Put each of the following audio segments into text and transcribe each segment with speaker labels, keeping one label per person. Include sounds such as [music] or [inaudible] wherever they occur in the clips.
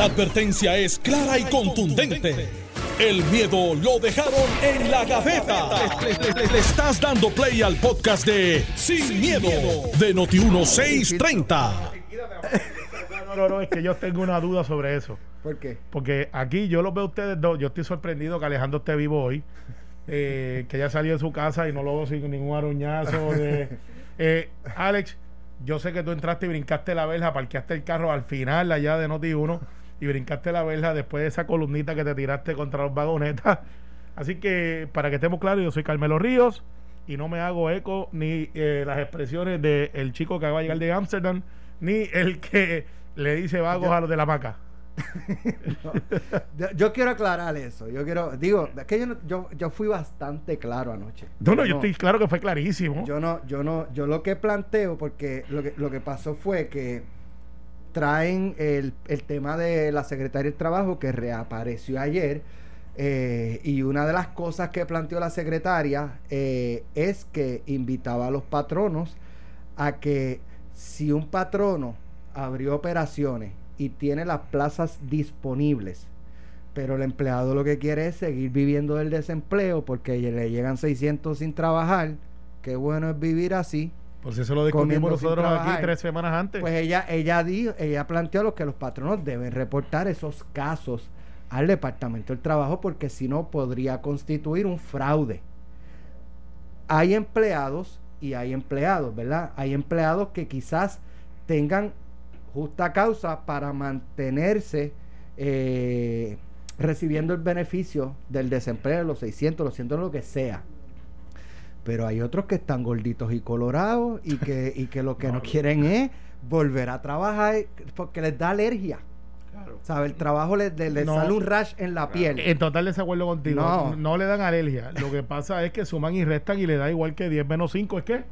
Speaker 1: La advertencia es clara y contundente. El miedo lo dejaron en la gaveta. Le, le estás dando play al podcast de Sin, miedo, de Noti1630.
Speaker 2: No, no, no, es que yo tengo una duda sobre eso.
Speaker 3: ¿Por qué?
Speaker 2: Porque aquí yo los veo a ustedes dos. Yo estoy sorprendido que Alejandro esté vivo hoy. eh, que ya salió de su casa y no lo veo sin ningún aruñazo. De, [laughs] eh, Alex, yo sé que tú entraste y brincaste la verja, parqueaste el carro al final allá de Noti 1 y brincaste la verja después de esa columnita que te tiraste contra los vagonetas. [laughs] Así que, para que estemos claros, yo soy Carmelo Ríos y no me hago eco ni eh, las expresiones del chico que va a llegar de Ámsterdam, ni el que le dice vagos
Speaker 3: Yo-
Speaker 2: a los de la maca.
Speaker 3: Yo, [laughs] yo quiero aclarar eso. Yo quiero, digo, es que yo, no- yo, yo fui bastante claro anoche.
Speaker 2: No, no, yo estoy claro que fue clarísimo.
Speaker 3: Yo no, yo no, yo lo que planteo, porque lo que, lo que pasó fue que traen el, el tema de la secretaria del trabajo que reapareció ayer. eh, y una de las cosas que planteó la secretaria eh, es que invitaba a los patronos a que si un patrono abrió operaciones y tiene las plazas disponibles, pero el empleado lo que quiere es seguir viviendo del desempleo porque le llegan 600 sin trabajar, qué bueno es vivir así.
Speaker 2: Por si eso lo discutimos nosotros aquí tres semanas antes.
Speaker 3: Pues ella, ella dijo, ella planteó lo que los patronos deben reportar esos casos al Departamento del Trabajo porque si no podría constituir un fraude. Hay empleados y hay empleados, ¿verdad? Hay empleados que quizás tengan justa causa para mantenerse eh, recibiendo el beneficio del desempleo, los 600, los 100, lo que sea. Pero hay otros que están gorditos y colorados y que, y que lo que no, quieren es volver a trabajar porque les da alergia. ¿Sabe? El trabajo les
Speaker 2: No.
Speaker 3: sale un rash en la piel.
Speaker 2: En total desacuerdo contigo. No.
Speaker 3: No.
Speaker 2: le dan alergia. Lo que pasa es que suman y restan y le da igual que 10 menos 5. ¿Es qué?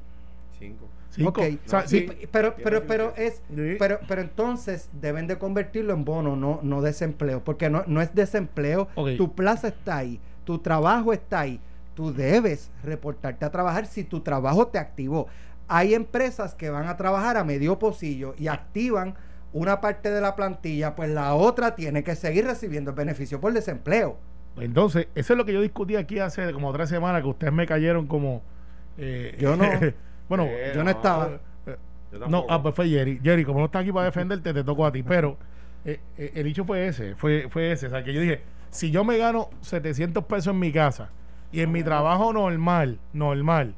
Speaker 4: Cinco.
Speaker 2: 5.
Speaker 3: Ok, sí, pero, pero, pero es,
Speaker 2: Sí.
Speaker 3: pero, pero entonces deben de convertirlo en bono, no, no desempleo, porque no, no es desempleo, tu plaza está ahí, tu trabajo está ahí, tú debes reportarte a trabajar si tu trabajo te activó. Hay empresas que van a trabajar a medio pocillo y activan una parte de la plantilla, pues la otra tiene que seguir recibiendo el beneficio por desempleo.
Speaker 2: Entonces, eso es lo que yo discutí aquí hace como tres semanas, que ustedes me cayeron como... eh,
Speaker 3: Yo no. [laughs]
Speaker 2: bueno,
Speaker 4: Eh,
Speaker 3: Yo no estaba.
Speaker 2: eh,
Speaker 4: Yo
Speaker 2: no, ah, pues fue Jerry. Jerry, como no está aquí para defenderte, te tocó a ti. Pero eh, eh, el dicho fue ese, fue, fue ese. O sea, que yo dije, si yo me gano 700 pesos en mi casa y en mi trabajo normal, normal,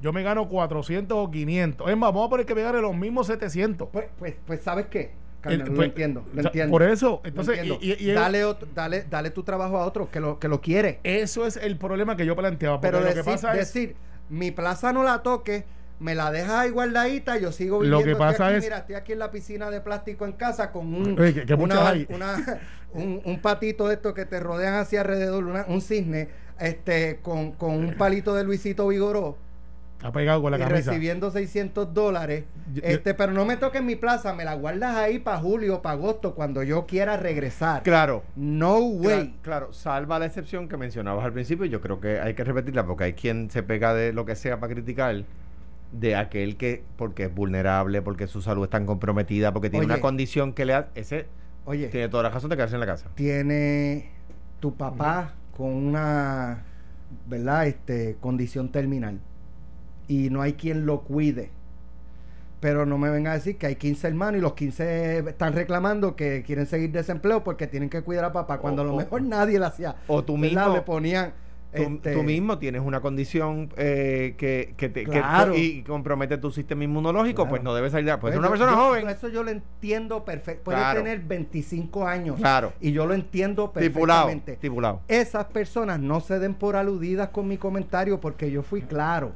Speaker 2: yo me gano 400 o 500. Es más, vamos a poner que me gane los mismos 700.
Speaker 3: Pues, pues, pues ¿sabes qué? Carmen,
Speaker 2: El-
Speaker 3: lo
Speaker 2: pues,
Speaker 3: entiendo, lo entiendo.
Speaker 2: Por eso,
Speaker 3: Lo
Speaker 2: entonces,
Speaker 3: entiendo.
Speaker 2: y- y- y-
Speaker 3: dale, otro- dale, dale tu trabajo a otro que lo, que lo quiere.
Speaker 2: eso es el problema que yo planteaba.
Speaker 3: Pero
Speaker 2: lo que pasa es.
Speaker 3: decir, mi plaza no la toque, me la dejas ahí guardadita, yo sigo
Speaker 2: Lo
Speaker 3: viviendo.
Speaker 2: que
Speaker 3: estoy
Speaker 2: pasa
Speaker 3: aquí,
Speaker 2: es-
Speaker 3: Mira, estoy aquí en la piscina de plástico en casa con un,
Speaker 2: Oye, que- que muchas
Speaker 3: una-
Speaker 2: hay.
Speaker 3: una- un, un patito de estos que te rodean hacia alrededor, una- un cisne, este, con, con un palito de Luisito Vigoró.
Speaker 2: Está pegado con la
Speaker 3: y
Speaker 2: camisa.
Speaker 3: recibiendo 600 dólares.
Speaker 2: Yo- yo-
Speaker 3: Este, pero no me toques mi plaza, me la guardas ahí para julio, para agosto, cuando yo quiera regresar.
Speaker 4: Claro.
Speaker 3: No way.
Speaker 4: Cla- Claro, salva la excepción que mencionabas al principio. Yo creo que hay que repetirla porque hay quien se pega de lo que sea para criticar de aquel que porque es vulnerable, porque su salud está comprometida, porque tiene
Speaker 3: Oye.
Speaker 4: una condición que le ha, ese
Speaker 3: Oye,
Speaker 4: tiene toda la razón de quedarse en la casa.
Speaker 3: tiene tu papá con una, ¿verdad? Este, condición terminal y no hay quien lo cuide. Pero no me venga a decir que hay 15 hermanos y los 15 están reclamando que quieren seguir desempleo porque tienen que cuidar a papá, cuando a lo mejor nadie le hacía.
Speaker 4: O tú
Speaker 3: ¿verdad?
Speaker 4: mismo
Speaker 3: le ponían
Speaker 4: tú,
Speaker 3: este,
Speaker 4: tú mismo tienes una condición eh, que, que te, que- y compromete tu sistema inmunológico,
Speaker 3: Claro.
Speaker 4: pues no debes salir. Pues
Speaker 3: Pues
Speaker 4: una
Speaker 3: yo-
Speaker 4: persona
Speaker 3: yo-
Speaker 4: joven.
Speaker 3: Eso yo lo entiendo perfecto. Puede
Speaker 4: Claro.
Speaker 3: tener 25 años.
Speaker 4: Claro.
Speaker 3: Y yo lo entiendo perfectamente.
Speaker 4: Estipulado.
Speaker 3: Esas personas no se den por aludidas con mi comentario porque yo fui claro.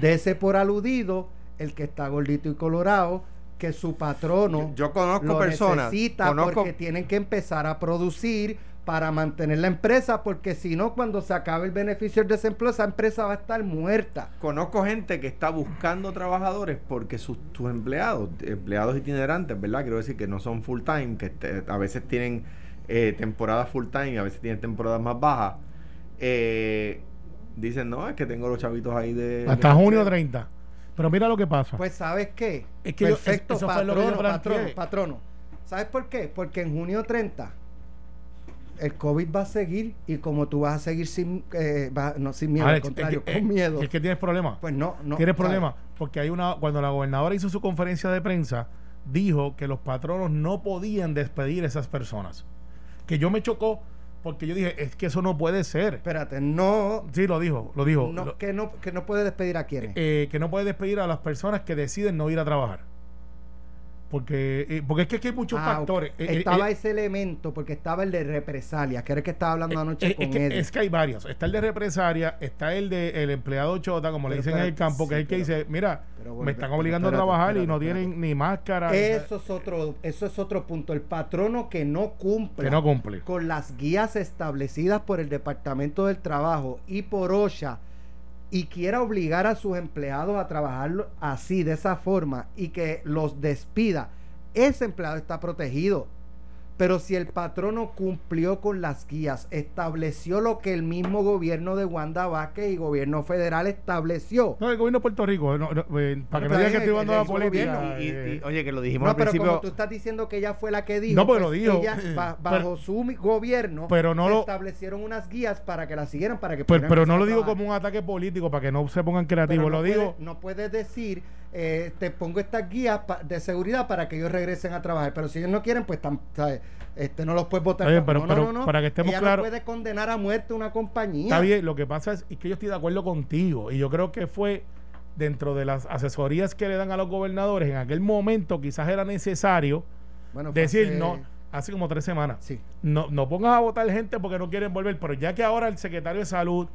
Speaker 3: Dese por aludido el que está gordito y colorado, que su patrono
Speaker 4: Yo, yo conozco
Speaker 3: lo
Speaker 4: personas.
Speaker 3: necesita
Speaker 4: Conozco,
Speaker 3: porque tienen que empezar a producir para mantener la empresa, porque si no, cuando se acabe el beneficio del desempleo, esa empresa va a estar muerta.
Speaker 4: Conozco gente que está buscando trabajadores porque sus, sus empleados, empleados itinerantes, ¿verdad? Quiero decir que no son full time, que te- a veces tienen eh, temporadas full time y a veces tienen temporadas más bajas. eh, dicen, no, es que tengo los chavitos ahí de...
Speaker 2: Hasta
Speaker 4: de
Speaker 2: junio
Speaker 4: empleo".
Speaker 2: 30. Pero mira lo que pasa.
Speaker 3: Pues, ¿sabes qué?
Speaker 2: Es que yo-
Speaker 3: Perfecto,
Speaker 2: eso fue lo que yo
Speaker 3: patrono, patrono, patrono. ¿Sabes por qué? Porque en junio 30 el COVID va a seguir y como tú vas a seguir sin, eh, va- no sin miedo, al
Speaker 2: Alex,
Speaker 3: contrario,
Speaker 2: es que-
Speaker 3: con miedo,
Speaker 2: Es que tienes problemas.
Speaker 3: pues no, no.
Speaker 2: tienes problemas. Porque hay una. Cuando la gobernadora hizo su conferencia de prensa, dijo que los patronos no podían despedir a esas personas. Que yo me chocó porque yo dije, es que eso no puede ser.
Speaker 3: Espérate, no,
Speaker 2: Sí, lo dijo, lo dijo.
Speaker 3: no,
Speaker 2: Lo-
Speaker 3: que no que no puede despedir a quienes.
Speaker 2: eh, que no puede despedir a las personas que deciden no ir a trabajar. Porque, eh, porque es que aquí hay muchos
Speaker 3: Ah,
Speaker 2: factores. Eh, eh,
Speaker 3: estaba
Speaker 2: eh,
Speaker 3: ese elemento porque estaba el de represalia, que era el que estaba hablando anoche con
Speaker 2: es, que, es que hay varios. Está el de represaria, está el de el empleado chota, como le dicen en el campo, que
Speaker 3: sí,
Speaker 2: es el que
Speaker 3: pero-
Speaker 2: dice, mira, me están obligando
Speaker 3: espérate,
Speaker 2: a trabajar y no tienen ni máscara.
Speaker 3: Eso es otro, eso es otro punto. El patrono que no cumple
Speaker 2: que no cumple.
Speaker 3: con las guías establecidas por el Departamento del Trabajo y por OSHA y quiera obligar a sus empleados a trabajar así, de esa forma, y que los despida, ese empleado está protegido. Pero si el patrono cumplió con las guías, estableció lo que el mismo gobierno de Wanda Vázquez y gobierno federal estableció.
Speaker 2: No, el gobierno de Puerto Rico, no, no, eh, para que no digan que estoy
Speaker 3: el
Speaker 2: a la política.
Speaker 3: gobierno.
Speaker 4: Y, y-
Speaker 2: eh,
Speaker 4: oye, que lo dijimos
Speaker 3: No,
Speaker 4: al
Speaker 3: pero
Speaker 4: principio.
Speaker 3: como tú estás diciendo que ella fue la que dijo,
Speaker 2: No, pero
Speaker 3: pues
Speaker 2: lo dijo.
Speaker 3: ella, ba-
Speaker 2: Pero-
Speaker 3: bajo su gobierno,
Speaker 2: pero no
Speaker 3: se
Speaker 2: lo-
Speaker 3: establecieron unas guías para que la siguieran, para que
Speaker 2: pero, pero no lo digo como un ataque político para que no se pongan
Speaker 3: Pero
Speaker 2: creativos.
Speaker 3: no
Speaker 2: lo
Speaker 3: puede-
Speaker 2: digo.
Speaker 3: no puedes decir, eh, te pongo estas guías de seguridad para que ellos regresen a trabajar. Pero si ellos no quieren, pues tam- ¿sabes? Este, no los puedes votar.
Speaker 2: Pero-
Speaker 3: no,
Speaker 2: pero
Speaker 3: no, no.
Speaker 2: para que estemos
Speaker 3: Ella
Speaker 2: claros-
Speaker 3: no puede condenar a muerte una compañía.
Speaker 2: Está bien, lo que pasa es, es que yo estoy de acuerdo contigo y yo creo que fue dentro de las asesorías que le dan a los gobernadores en aquel momento quizás era necesario
Speaker 3: Bueno,
Speaker 2: decir
Speaker 3: hace-
Speaker 2: no hace como tres semanas
Speaker 3: Sí.
Speaker 2: no, no pongas a votar gente porque no quieren volver pero ya que ahora el secretario de salud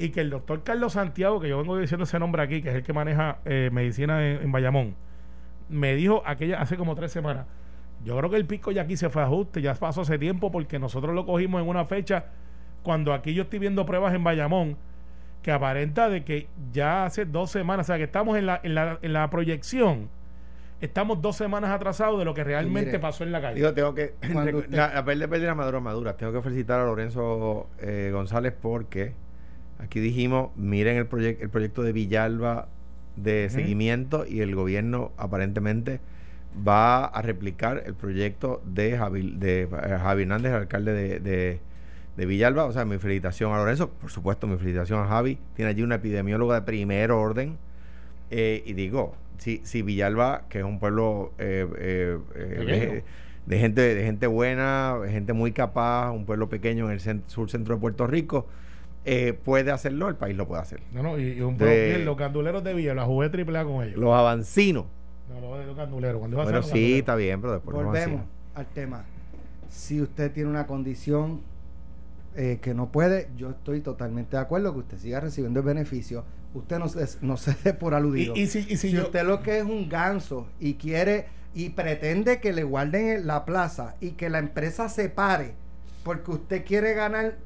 Speaker 2: y que el doctor Carlos Santiago que yo vengo diciendo ese nombre aquí que es el que maneja eh, medicina en, en Bayamón me dijo aquella hace como tres semanas yo creo que el pico ya aquí se fue a ajuste ya pasó hace tiempo porque nosotros lo cogimos en una fecha cuando aquí yo estoy viendo pruebas en Bayamón que aparenta de que ya hace dos semanas, o sea que estamos en la, en la, en la proyección, estamos dos semanas atrasados de lo que realmente
Speaker 3: mire,
Speaker 2: pasó en la calle.
Speaker 4: Digo, tengo que. [laughs] La, la pérdida madura madura. Tengo que felicitar a Lorenzo eh, González porque aquí dijimos: miren el, proyecto el proyecto de Villalba de seguimiento y el gobierno aparentemente va a replicar el proyecto de Javi, de, eh, Javi Hernández, el alcalde de, de, de Villalba. O sea, mi felicitación a Lorenzo, por supuesto, mi felicitación a Javi. Tiene allí una epidemióloga de primer orden. Eh, y digo, si, si Villalba, que es un pueblo eh, eh, eh, de, gente, de gente buena, de gente muy capaz, un pueblo pequeño en el sur centro de Puerto Rico, eh, puede hacerlo, el país lo puede hacer.
Speaker 2: No, no, y, y un
Speaker 4: De-
Speaker 2: bien, los canduleros de Villa, la jugué triple A con ellos.
Speaker 4: Los avancinos.
Speaker 2: no, los, los canduleros. Cuando iba a
Speaker 4: Bueno,
Speaker 2: ser
Speaker 4: sí, está bien, pero después
Speaker 3: Volvemos al tema. Si usted tiene una condición eh, que no puede, yo estoy totalmente de acuerdo que usted siga recibiendo el beneficio. Usted no se, no se dé por aludido.
Speaker 2: Y, y si, y si
Speaker 3: si
Speaker 2: yo,
Speaker 3: usted lo que es un ganso y quiere y pretende que le guarden en la plaza y que la empresa se pare porque usted quiere ganar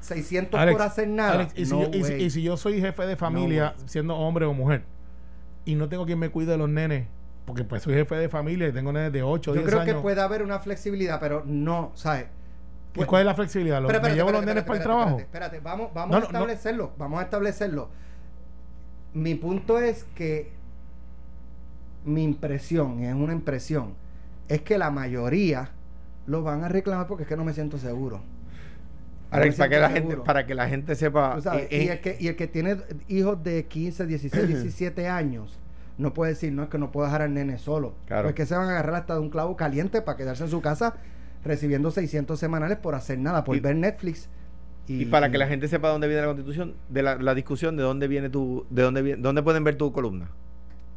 Speaker 3: 600
Speaker 2: Alex,
Speaker 3: por hacer nada.
Speaker 2: Alex, y, si
Speaker 3: no
Speaker 2: yo, y si-
Speaker 3: way.
Speaker 2: y si yo soy jefe de familia, siendo hombre o mujer, y no tengo quien me cuide de los nenes, porque pues soy jefe de familia y tengo nenes de 8 o
Speaker 3: yo
Speaker 2: 10
Speaker 3: creo
Speaker 2: años.
Speaker 3: que puede haber una flexibilidad, pero no, ¿sabes?
Speaker 2: ¿Y cuál es la flexibilidad? ¿Lo-
Speaker 3: Espera,
Speaker 2: ¿Me
Speaker 3: espérate,
Speaker 2: llevo los
Speaker 3: espérate,
Speaker 2: nenes para el trabajo?
Speaker 3: Espérate, espérate, vamos, vamos
Speaker 2: No,
Speaker 3: a establecerlo, vamos a establecerlo. Mi punto es que mi impresión, es una impresión, es que la mayoría lo van a reclamar porque es que no me siento seguro. No
Speaker 4: para que, la gente, para que la gente sepa.
Speaker 3: Sabes,
Speaker 4: eh,
Speaker 3: y,
Speaker 4: eh,
Speaker 3: el que, y el que tiene hijos de 15, 16, 17 años, no puede decir, no es que no puedo dejar al nene solo.
Speaker 4: Claro.
Speaker 3: Porque se van a agarrar hasta de un clavo caliente para quedarse en su casa recibiendo 600 semanales por hacer nada, por
Speaker 4: Y-
Speaker 3: ver Netflix.
Speaker 4: y para que la gente sepa dónde viene la constitución, de la, la discusión de dónde viene tu, de dónde viene, dónde pueden ver tu columna.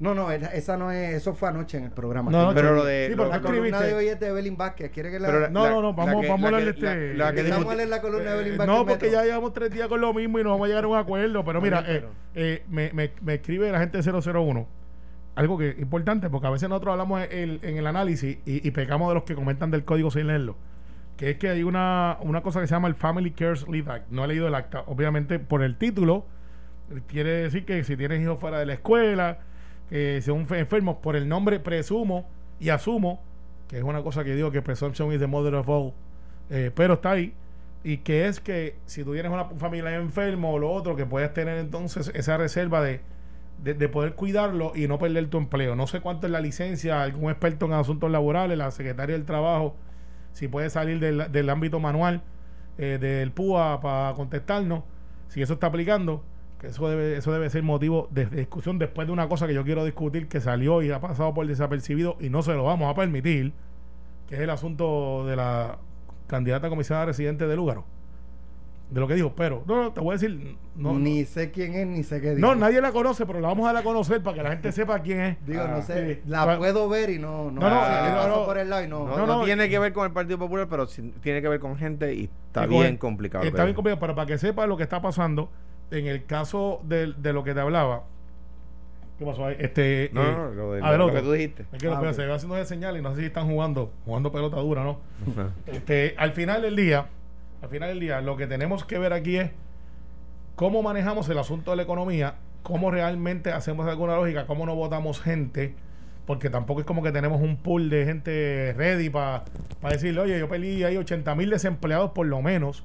Speaker 3: No, no, esa- no es, eso fue anoche en el programa.
Speaker 2: No, no,
Speaker 4: Pero lo de-
Speaker 2: sí,
Speaker 4: lo-
Speaker 3: la columna de hoy es de Evelyn Vázquez. ¿Quiere que la,
Speaker 4: la-
Speaker 2: No, no, no, vamos,
Speaker 4: que-
Speaker 2: vamos a
Speaker 4: la
Speaker 2: hablar de este.
Speaker 4: la que
Speaker 3: a leer la columna de Evelyn
Speaker 2: Eh,
Speaker 3: Vázquez
Speaker 2: no, porque ya llevamos tres días con lo mismo y no vamos a llegar a un acuerdo. Pero mira, eh, eh, me, me, me escribe la gente de 001. Algo que es importante, porque a veces nosotros hablamos el- en el análisis y, y pecamos de los que comentan del código sin leerlo. Que es que hay una, una cosa que se llama el Family Cares Leave Act. No he leído el acta. Obviamente, por el título, quiere decir que si tienes hijos fuera de la escuela, son fe- enfermos, por el nombre presumo y asumo, que es una cosa que digo que presumption is the mother of all, eh, pero está ahí. Y que es que si tú tienes una familia enfermo o lo otro, que puedes tener entonces esa reserva de, de, de poder cuidarlo y no perder tu empleo. No sé cuánto es la licencia, algún experto en asuntos laborales, la secretaria del trabajo, si puede salir del, del ámbito manual eh, del PUA para contestarnos, si eso está aplicando, eso debe, eso debe ser motivo de, discusión después de una cosa que yo quiero discutir que salió y ha pasado por desapercibido y no se lo vamos a permitir, que es el asunto de la candidata a comisionada residente de Lúgaro. De lo que dijo, pero no, no, te voy a decir, no,
Speaker 3: ni sé quién es, ni sé qué dice.
Speaker 2: no, nadie la conoce, pero la vamos a dar a conocer para que la gente sepa quién es.
Speaker 3: Digo,
Speaker 4: Ah,
Speaker 3: no sé,
Speaker 2: sí.
Speaker 3: la puedo ver y no, no,
Speaker 2: No, no,
Speaker 3: sé,
Speaker 2: no,
Speaker 3: paso
Speaker 2: no.
Speaker 3: por el lado y no.
Speaker 4: No,
Speaker 2: No,
Speaker 4: no
Speaker 2: no,
Speaker 4: tiene que ver con el Partido Popular, pero sí tiene que ver con gente y está
Speaker 2: Y
Speaker 4: bien complicado.
Speaker 2: Está
Speaker 4: pero-
Speaker 2: bien complicado, pero para que sepa lo que está pasando, en el caso de, de lo que te hablaba, ¿qué pasó ahí? Este,
Speaker 4: No,
Speaker 2: eh,
Speaker 4: no, lo, de-
Speaker 2: a ver,
Speaker 4: lo que tú dijiste.
Speaker 2: Es que lo
Speaker 3: Ah,
Speaker 2: se va haciendo de señal y no sé si están jugando, jugando pelota dura, ¿no? Este, al final del día, al final del día, lo que tenemos que ver aquí es cómo manejamos el asunto de la economía, cómo realmente hacemos alguna lógica, cómo no votamos gente, porque tampoco es como que tenemos un pool de gente ready para decirle, oye, yo perdí ahí 80 mil desempleados por lo menos,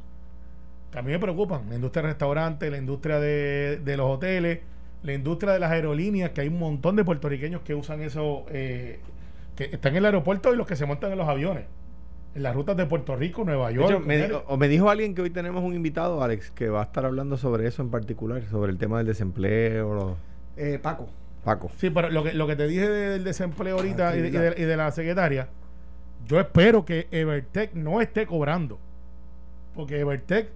Speaker 2: mí me preocupan, la industria del restaurante, la industria de, de los hoteles, la industria de las aerolíneas, que hay un montón de puertorriqueños que usan eso, eh, que están en el aeropuerto y los que se montan en los aviones, en las rutas de Puerto Rico, Nueva
Speaker 4: De
Speaker 2: York.
Speaker 4: hecho, me, o me dijo alguien que hoy tenemos un invitado, Alex, que va a estar hablando sobre eso en particular, sobre el tema del desempleo. lo-
Speaker 3: Eh, Paco.
Speaker 4: Paco.
Speaker 2: Sí, pero lo que, lo que te dije del desempleo ahorita
Speaker 3: Ah,
Speaker 2: y, de, y de- y de la secretaria, yo espero que Evertech no esté cobrando. Porque Evertech,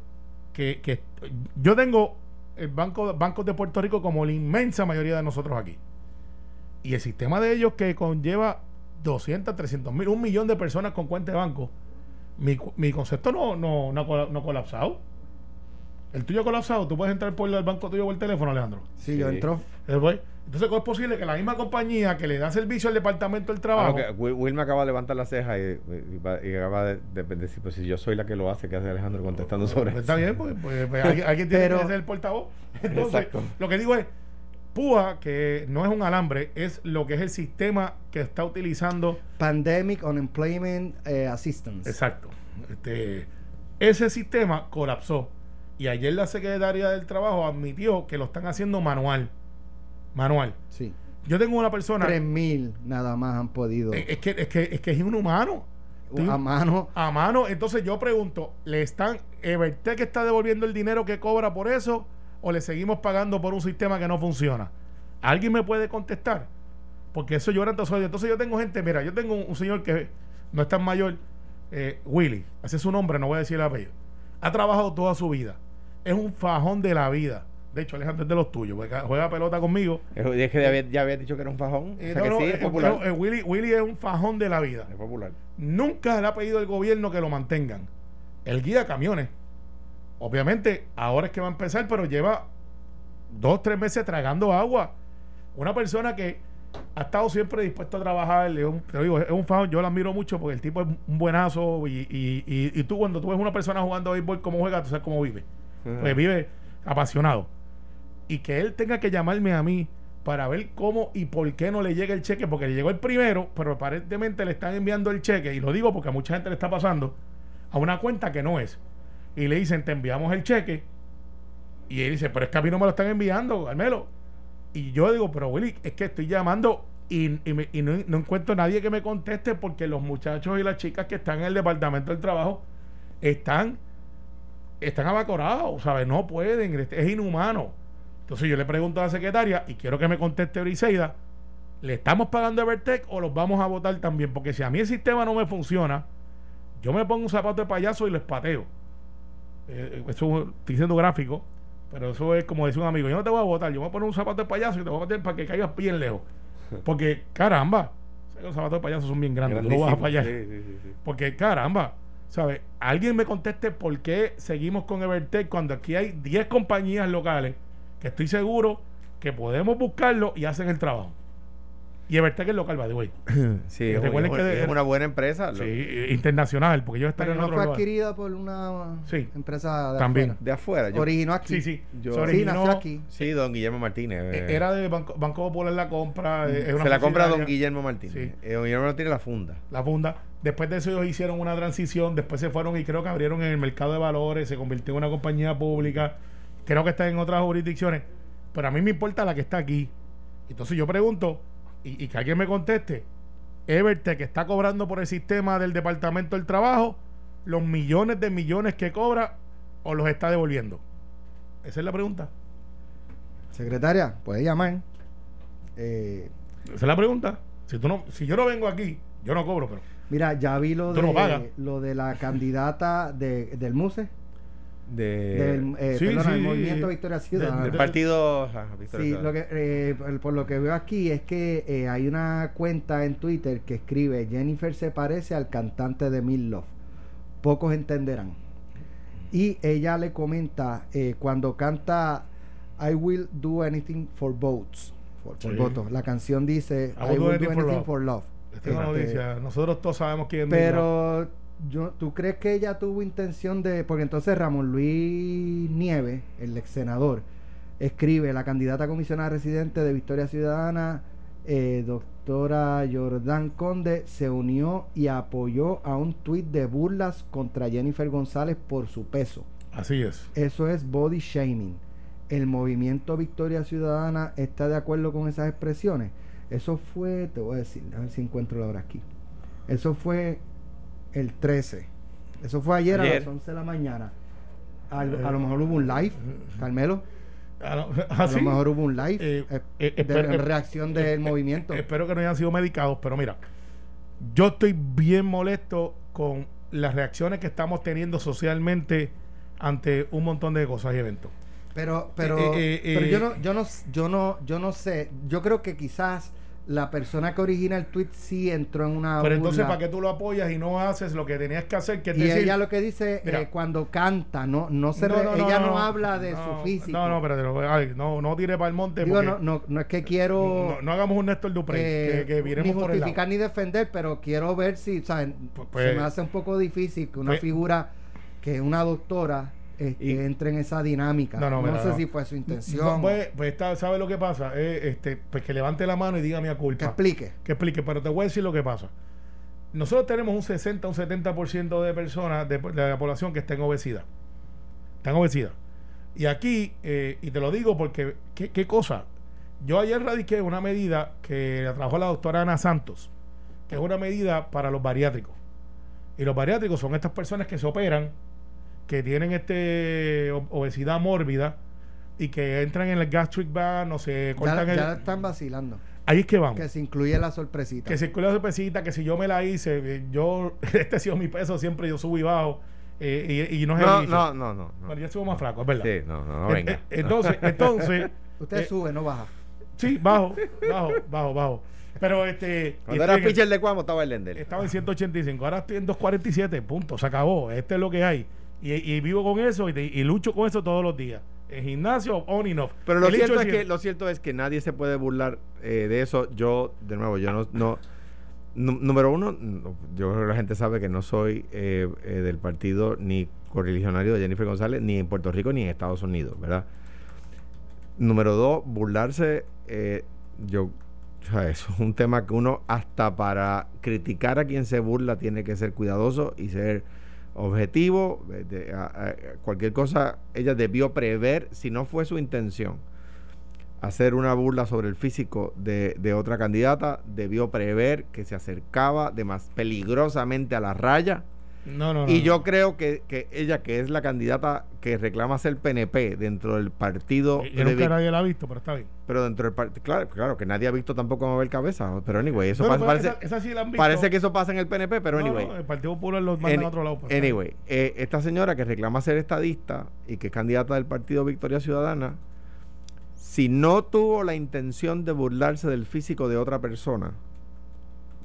Speaker 2: que, que yo tengo el banco bancos de Puerto Rico como la inmensa mayoría de nosotros aquí. Y el sistema de ellos que conlleva 200, 300 mil, un millón de personas con cuenta de banco, mi, mi concepto no, no, no, no ha colapsado. El tuyo colapsado, tú puedes entrar por el banco tuyo por el teléfono, Alejandro.
Speaker 3: Sí, yo
Speaker 4: Sí.
Speaker 3: entró.
Speaker 2: Eh, pues, Entonces, ¿cómo es posible que la misma compañía que le da servicio al departamento del
Speaker 4: Ah,
Speaker 2: trabajo,
Speaker 4: no, que Will, me acaba de levantar la ceja y, y- y acaba de, de- de decir, pues si yo soy la que lo hace, ¿qué hace Alejandro contestando sobre
Speaker 2: pues,
Speaker 4: eso?
Speaker 2: está bien, pues, pues, pues, alguien, alguien tiene
Speaker 3: Pero-
Speaker 2: que ser el portavoz. [laughs] Entonces,
Speaker 4: Exacto.
Speaker 2: lo que digo es, PUA, que no es un alambre, es lo que es el sistema que está utilizando.
Speaker 3: Pandemic Unemployment eh, Assistance.
Speaker 2: Exacto. Este, ese sistema colapsó. Y ayer la secretaria del Trabajo admitió que lo están haciendo manual. Manual.
Speaker 3: Sí.
Speaker 2: Yo tengo una persona.
Speaker 3: Tres mil nada más han podido.
Speaker 2: Es, que, es, que, es que es inhumano.
Speaker 3: a mano.
Speaker 2: a mano. Entonces yo pregunto, ¿le están, Evertech está devolviendo el dinero que cobra por eso o le seguimos pagando por un sistema que no funciona? ¿Alguien me puede contestar? Porque eso yo era entonces, entonces yo tengo gente, mira, yo tengo un, un señor que no es tan mayor, eh, Willy, ese es su nombre, no voy a decir el apellido. Ha trabajado toda su vida. Es un fajón de la vida. De hecho, Alejandro es de los tuyos, porque juega pelota conmigo.
Speaker 4: Es que ya había, ya había dicho que era un fajón.
Speaker 2: Eh,
Speaker 4: o sea
Speaker 2: no,
Speaker 4: que
Speaker 2: no,
Speaker 4: sí, es popular.
Speaker 2: no, eh, Willy, Willy es un fajón de la vida.
Speaker 4: es popular.
Speaker 2: Nunca le ha pedido al gobierno que lo mantengan. Él guía camiones. Obviamente, ahora es que va a empezar, pero lleva dos, tres meses tragando agua. Una persona que ha estado siempre dispuesto a trabajar, es un, te digo, es un fajón, yo lo admiro mucho porque el tipo es un buenazo y, y, y, y tú cuando tú ves una persona jugando béisbol como juega, tú sabes cómo vive. Pues vive apasionado. Y que él tenga que llamarme a mí para ver cómo y por qué no le llega el cheque, porque le llegó el primero, pero aparentemente le están enviando el cheque, y lo digo porque a mucha gente le está pasando, a una cuenta que no es. Y le dicen, te enviamos el cheque, y él dice, pero es que a mí no me lo están enviando, Carmelo. Y yo digo, pero Willy, es que estoy llamando y, y me- no, no encuentro nadie que me conteste porque los muchachos y las chicas que están en el departamento del trabajo están están abacorados, ¿sabes? No pueden, es inhumano. Entonces yo le pregunto a la secretaria y quiero que me conteste Briseida, ¿le estamos pagando a Evertech o los vamos a votar también? Porque si a mí el sistema no me funciona, yo me pongo un zapato de payaso y les pateo. Eh, eso estoy diciendo gráfico, pero eso es como decía un amigo, yo no te voy a votar, yo voy a poner un zapato de payaso y te voy a meter para que caigas bien lejos. [laughs] Porque caramba, los zapatos de payaso son bien grandes, no vas a fallar.
Speaker 4: Sí, sí, sí, sí.
Speaker 2: Porque caramba, ¿sabes? Alguien me conteste por qué seguimos con Evertech cuando aquí hay 10 compañías locales que estoy seguro que podemos buscarlo y hacen el trabajo. Y Evertech es local, by the way. [laughs]
Speaker 4: Sí, es,
Speaker 2: recuerden
Speaker 4: es-
Speaker 2: que-
Speaker 4: es una buena empresa. lo-
Speaker 2: Sí, eh, internacional, porque ellos están
Speaker 3: Pero
Speaker 2: en
Speaker 3: no
Speaker 2: otro
Speaker 3: fue
Speaker 2: lugar.
Speaker 3: adquirida por una
Speaker 2: Sí,
Speaker 3: empresa de
Speaker 2: también.
Speaker 3: afuera.
Speaker 4: De afuera. yo-
Speaker 3: Originó aquí.
Speaker 2: Sí, sí.
Speaker 4: Yo-
Speaker 2: Se
Speaker 3: Sí,
Speaker 2: originó-
Speaker 3: nació aquí.
Speaker 4: sí, don Guillermo Martínez.
Speaker 2: eh,
Speaker 4: eh,
Speaker 2: Era de Banco, Banco Popular la compra. eh, es una
Speaker 4: se la compra don. Guillermo Martínez.
Speaker 2: Sí.
Speaker 4: Eh, don Guillermo Martínez la funda.
Speaker 2: la funda. Después de eso ellos hicieron una transición, después se fueron y creo que abrieron en el mercado de valores, se convirtió en una compañía pública, creo que está en otras jurisdicciones, pero a mí me importa la que está aquí, Entonces yo pregunto, y, y que alguien me conteste, Evertech está cobrando por el sistema del Departamento del Trabajo los millones de millones que cobra o los está devolviendo. Esa es la pregunta.
Speaker 3: Secretaria, puede llamar. Eh,
Speaker 2: Esa es la pregunta. Si, tú no, si yo no vengo aquí, yo no cobro, pero...
Speaker 3: mira, ya vi lo
Speaker 2: no
Speaker 3: de, lo de la candidata de, del MUSE,
Speaker 4: De,
Speaker 3: del eh,
Speaker 2: sí,
Speaker 3: perdona,
Speaker 2: sí,
Speaker 3: el Movimiento Victoria Ciudadana.
Speaker 4: del partido Victoria
Speaker 3: Sí,
Speaker 4: Ciudadana.
Speaker 3: lo que, eh, por- lo que veo aquí es que eh, hay una cuenta en Twitter que escribe Jennifer se parece al cantante de Mil Love. Pocos entenderán. Y ella le comenta eh, cuando canta I will do anything for votes. For,
Speaker 2: Sí.
Speaker 3: votos. La canción dice
Speaker 2: I will do anything for love.
Speaker 3: love.
Speaker 2: Esta es una
Speaker 3: Este,
Speaker 2: noticia. Nosotros todos sabemos quién es.
Speaker 3: pero yo, ¿tú crees que ella tuvo intención de...? Porque entonces Ramón Luis Nieves, el ex senador, escribe, la candidata a comisionada residente de Victoria Ciudadana, eh, doctora Jordán Conde, se unió y apoyó a un tuit de burlas contra Jennifer González por su peso.
Speaker 2: Así es.
Speaker 3: Eso es body shaming. El movimiento Victoria Ciudadana está de acuerdo con esas expresiones. Eso fue, te voy a decir, a ver si encuentro la hora aquí. Eso fue el 13. Eso fue ayer, a las 11 de la mañana. Al- a lo mejor hubo un live, Carmelo.
Speaker 2: Ah, [laughs]
Speaker 3: A
Speaker 2: ¿así?
Speaker 3: lo mejor hubo un live
Speaker 2: Eh,
Speaker 3: eh,
Speaker 2: eh,
Speaker 3: de
Speaker 2: eh,
Speaker 3: reacción del movimiento.
Speaker 2: Espero que no hayan sido medicados, pero mira, yo estoy bien molesto con las reacciones que estamos teniendo socialmente ante un montón de cosas y eventos.
Speaker 3: Pero, pero,
Speaker 2: Eh, eh, eh,
Speaker 3: pero
Speaker 2: eh,
Speaker 3: yo no, yo no, yo no, yo no sé. Yo creo que quizás la persona que origina el tweet sí entró en una
Speaker 2: Pero entonces,
Speaker 3: burla.
Speaker 2: ¿para qué tú lo apoyas y no haces lo que tenías que hacer? Que es
Speaker 3: Y
Speaker 2: decir,
Speaker 3: ella lo que dice eh, cuando canta, no, no se
Speaker 2: No,
Speaker 3: re-
Speaker 2: no, no,
Speaker 3: ella
Speaker 2: no,
Speaker 3: no,
Speaker 2: no.
Speaker 3: habla de
Speaker 2: No,
Speaker 3: su físico.
Speaker 2: No, no, espérate, no, Alex, no, no tire para el monte.
Speaker 3: Digo, no, no, no es que quiero
Speaker 2: no, no hagamos un Néstor Dupré,
Speaker 3: eh,
Speaker 2: que, que viremos
Speaker 3: ni
Speaker 2: por el lado.
Speaker 3: justificar ni defender, pero quiero ver si, ¿saben?
Speaker 2: Pues- pues-
Speaker 3: se me hace un poco difícil que una
Speaker 2: pues-
Speaker 3: figura, que una doctora este,
Speaker 2: Y-
Speaker 3: entre en esa dinámica.
Speaker 2: No,
Speaker 3: No,
Speaker 2: no, mira,
Speaker 3: sé
Speaker 2: no.
Speaker 3: si fue su intención.
Speaker 2: No, pues, pues ¿sabe lo que pasa? Eh, este, pues que levante la mano y diga mi
Speaker 3: que
Speaker 2: culpa.
Speaker 3: explique.
Speaker 2: que explique, pero te voy a decir lo que pasa. Nosotros tenemos un 60, un 70% de personas de, de la población que está en obesidad. Está en obesidad. Y aquí, eh, y te lo digo porque, ¿qué, qué cosa? Yo ayer radiqué una medida que la trabajó la doctora Ana Santos, que es una medida para los bariátricos. Y los bariátricos son estas personas que se operan, que tienen este obesidad mórbida y que entran en el gastric ban o se
Speaker 3: Ya,
Speaker 2: cortan el...
Speaker 3: ya están vacilando.
Speaker 2: Ahí es que vamos.
Speaker 3: Que se incluye la sorpresita.
Speaker 2: Que circula su pesita, que si yo me la hice, eh, yo, [laughs] este ha sido mi peso siempre, yo subo y bajo, eh, y, y no es
Speaker 4: No,
Speaker 2: el
Speaker 4: no, no, no. no.
Speaker 2: Bueno, yo subo más flaco, es verdad.
Speaker 4: Sí, no, no, no, venga.
Speaker 2: eh, entonces, [laughs] entonces,
Speaker 3: Usted
Speaker 2: eh,
Speaker 3: sube, no baja.
Speaker 2: sí, bajo, bajo, bajo, bajo. Pero este.
Speaker 4: Cuando
Speaker 2: estoy
Speaker 4: era
Speaker 2: el-
Speaker 4: pitcher de Cuamo estaba el Lender.
Speaker 2: Estaba en 185, ahora estoy en 247, punto, se acabó. Este es lo que hay. Y, y vivo con eso y, y lucho con eso todos los días. En gimnasio, on y off.
Speaker 4: Pero lo
Speaker 2: El
Speaker 4: cierto, es
Speaker 2: que-
Speaker 4: lo cierto es que nadie se puede burlar eh, de eso. Yo, de nuevo, yo no... no nú- número uno, no, yo creo que la gente sabe que no soy eh, eh, del partido ni correligionario de Jennifer González, ni en Puerto Rico ni en Estados Unidos, ¿verdad? Número dos, burlarse, eh, yo, o sea, eso es un tema que uno hasta para criticar a quien se burla tiene que ser cuidadoso y ser objetivo. eh, cualquier cosa, ella debió prever, si no fue su intención, hacer una burla sobre el físico de, de otra candidata, debió prever que se acercaba de más peligrosamente a la raya.
Speaker 2: No, no, no.
Speaker 4: Y yo creo que, que ella, que es la candidata que reclama ser PNP dentro del partido,
Speaker 2: Yo
Speaker 4: de
Speaker 2: nunca
Speaker 4: Vic-
Speaker 2: nadie la ha visto, pero está bien.
Speaker 4: pero dentro del partido, claro, claro, que nadie ha visto tampoco mover cabeza, pero anyway, eso pasa-
Speaker 2: pero
Speaker 4: parece,
Speaker 2: esa- esa sí la han visto.
Speaker 4: parece que eso pasa en el PNP, pero anyway.
Speaker 2: el Partido Popular los manda a otro lado. pues.
Speaker 4: Anyway, eh, esta señora que reclama ser estadista y que es candidata del Partido Victoria Ciudadana, si no tuvo la intención de burlarse del físico de otra persona,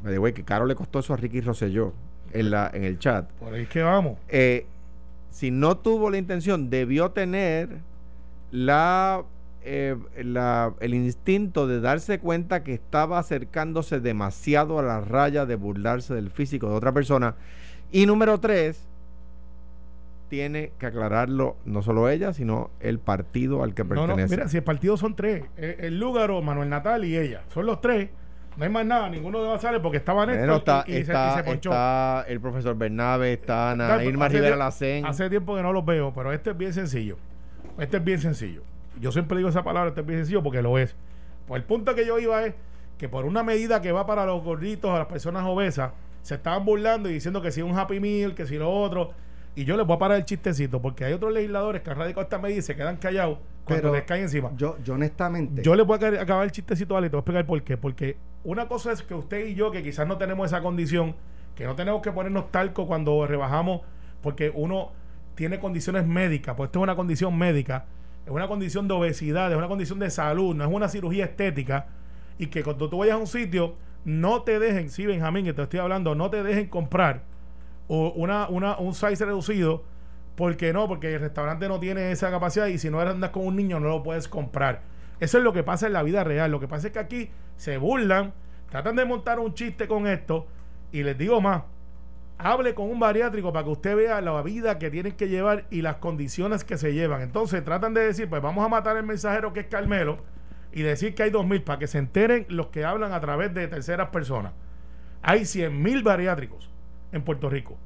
Speaker 4: the way, que caro le costó eso a Ricky Rosselló en, la, en el chat,
Speaker 2: Por ahí que vamos.
Speaker 4: eh, si no tuvo la intención, debió tener la, eh, la- el instinto de darse cuenta que estaba acercándose demasiado a la raya de burlarse del físico de otra persona. Y número tres, tiene que aclararlo no solo ella, sino el partido al que
Speaker 2: No, no,
Speaker 4: pertenece.
Speaker 2: mira, si el partido son tres, eh, el Lúgaro, Manuel Natal y ella, son los tres. No hay más nada, ninguno de Basales porque estaban estos
Speaker 4: está,
Speaker 2: y, y se, y
Speaker 4: está,
Speaker 2: se ponchó.
Speaker 4: está el profesor Bernabe, está Ana Irma Rivera Lacén.
Speaker 2: Hace tiempo que no los veo, pero este es bien sencillo. Este es bien sencillo. Yo siempre digo esa palabra, este es bien sencillo porque lo es. Pues el punto que yo iba es que por una medida que va para los gorditos, a las personas obesas, se estaban burlando y diciendo que si un Happy Meal, que si lo otro. Y yo les voy a parar el chistecito, porque hay otros legisladores que han radicado esta medida y se quedan callados cuando les caen encima.
Speaker 3: Yo, yo honestamente.
Speaker 2: Yo les voy a ca- acabar el chistecito, Ale, te voy a explicar por qué. Porque una cosa es que usted y yo, que quizás no tenemos esa condición, que no tenemos que ponernos talco cuando rebajamos, porque uno tiene condiciones médicas, pues esto es una condición médica, es una condición de obesidad, es una condición de salud, no es una cirugía estética, y que cuando tú vayas a un sitio, no te dejen, sí, Benjamín, que te estoy hablando, no te dejen comprar o una, una, un size reducido, porque no, porque el restaurante no tiene esa capacidad y si no andas con un niño no lo puedes comprar. Eso es lo que pasa en la vida real. Lo que pasa es que aquí se burlan, tratan de montar un chiste con esto y les digo más, hable con un bariátrico para que usted vea la vida que tienen que llevar y las condiciones que se llevan. Entonces tratan de decir, pues vamos a matar al mensajero que es Carmelo y decir que hay dos mil para que se enteren los que hablan a través de terceras personas. Hay 100 mil bariátricos en Puerto Rico.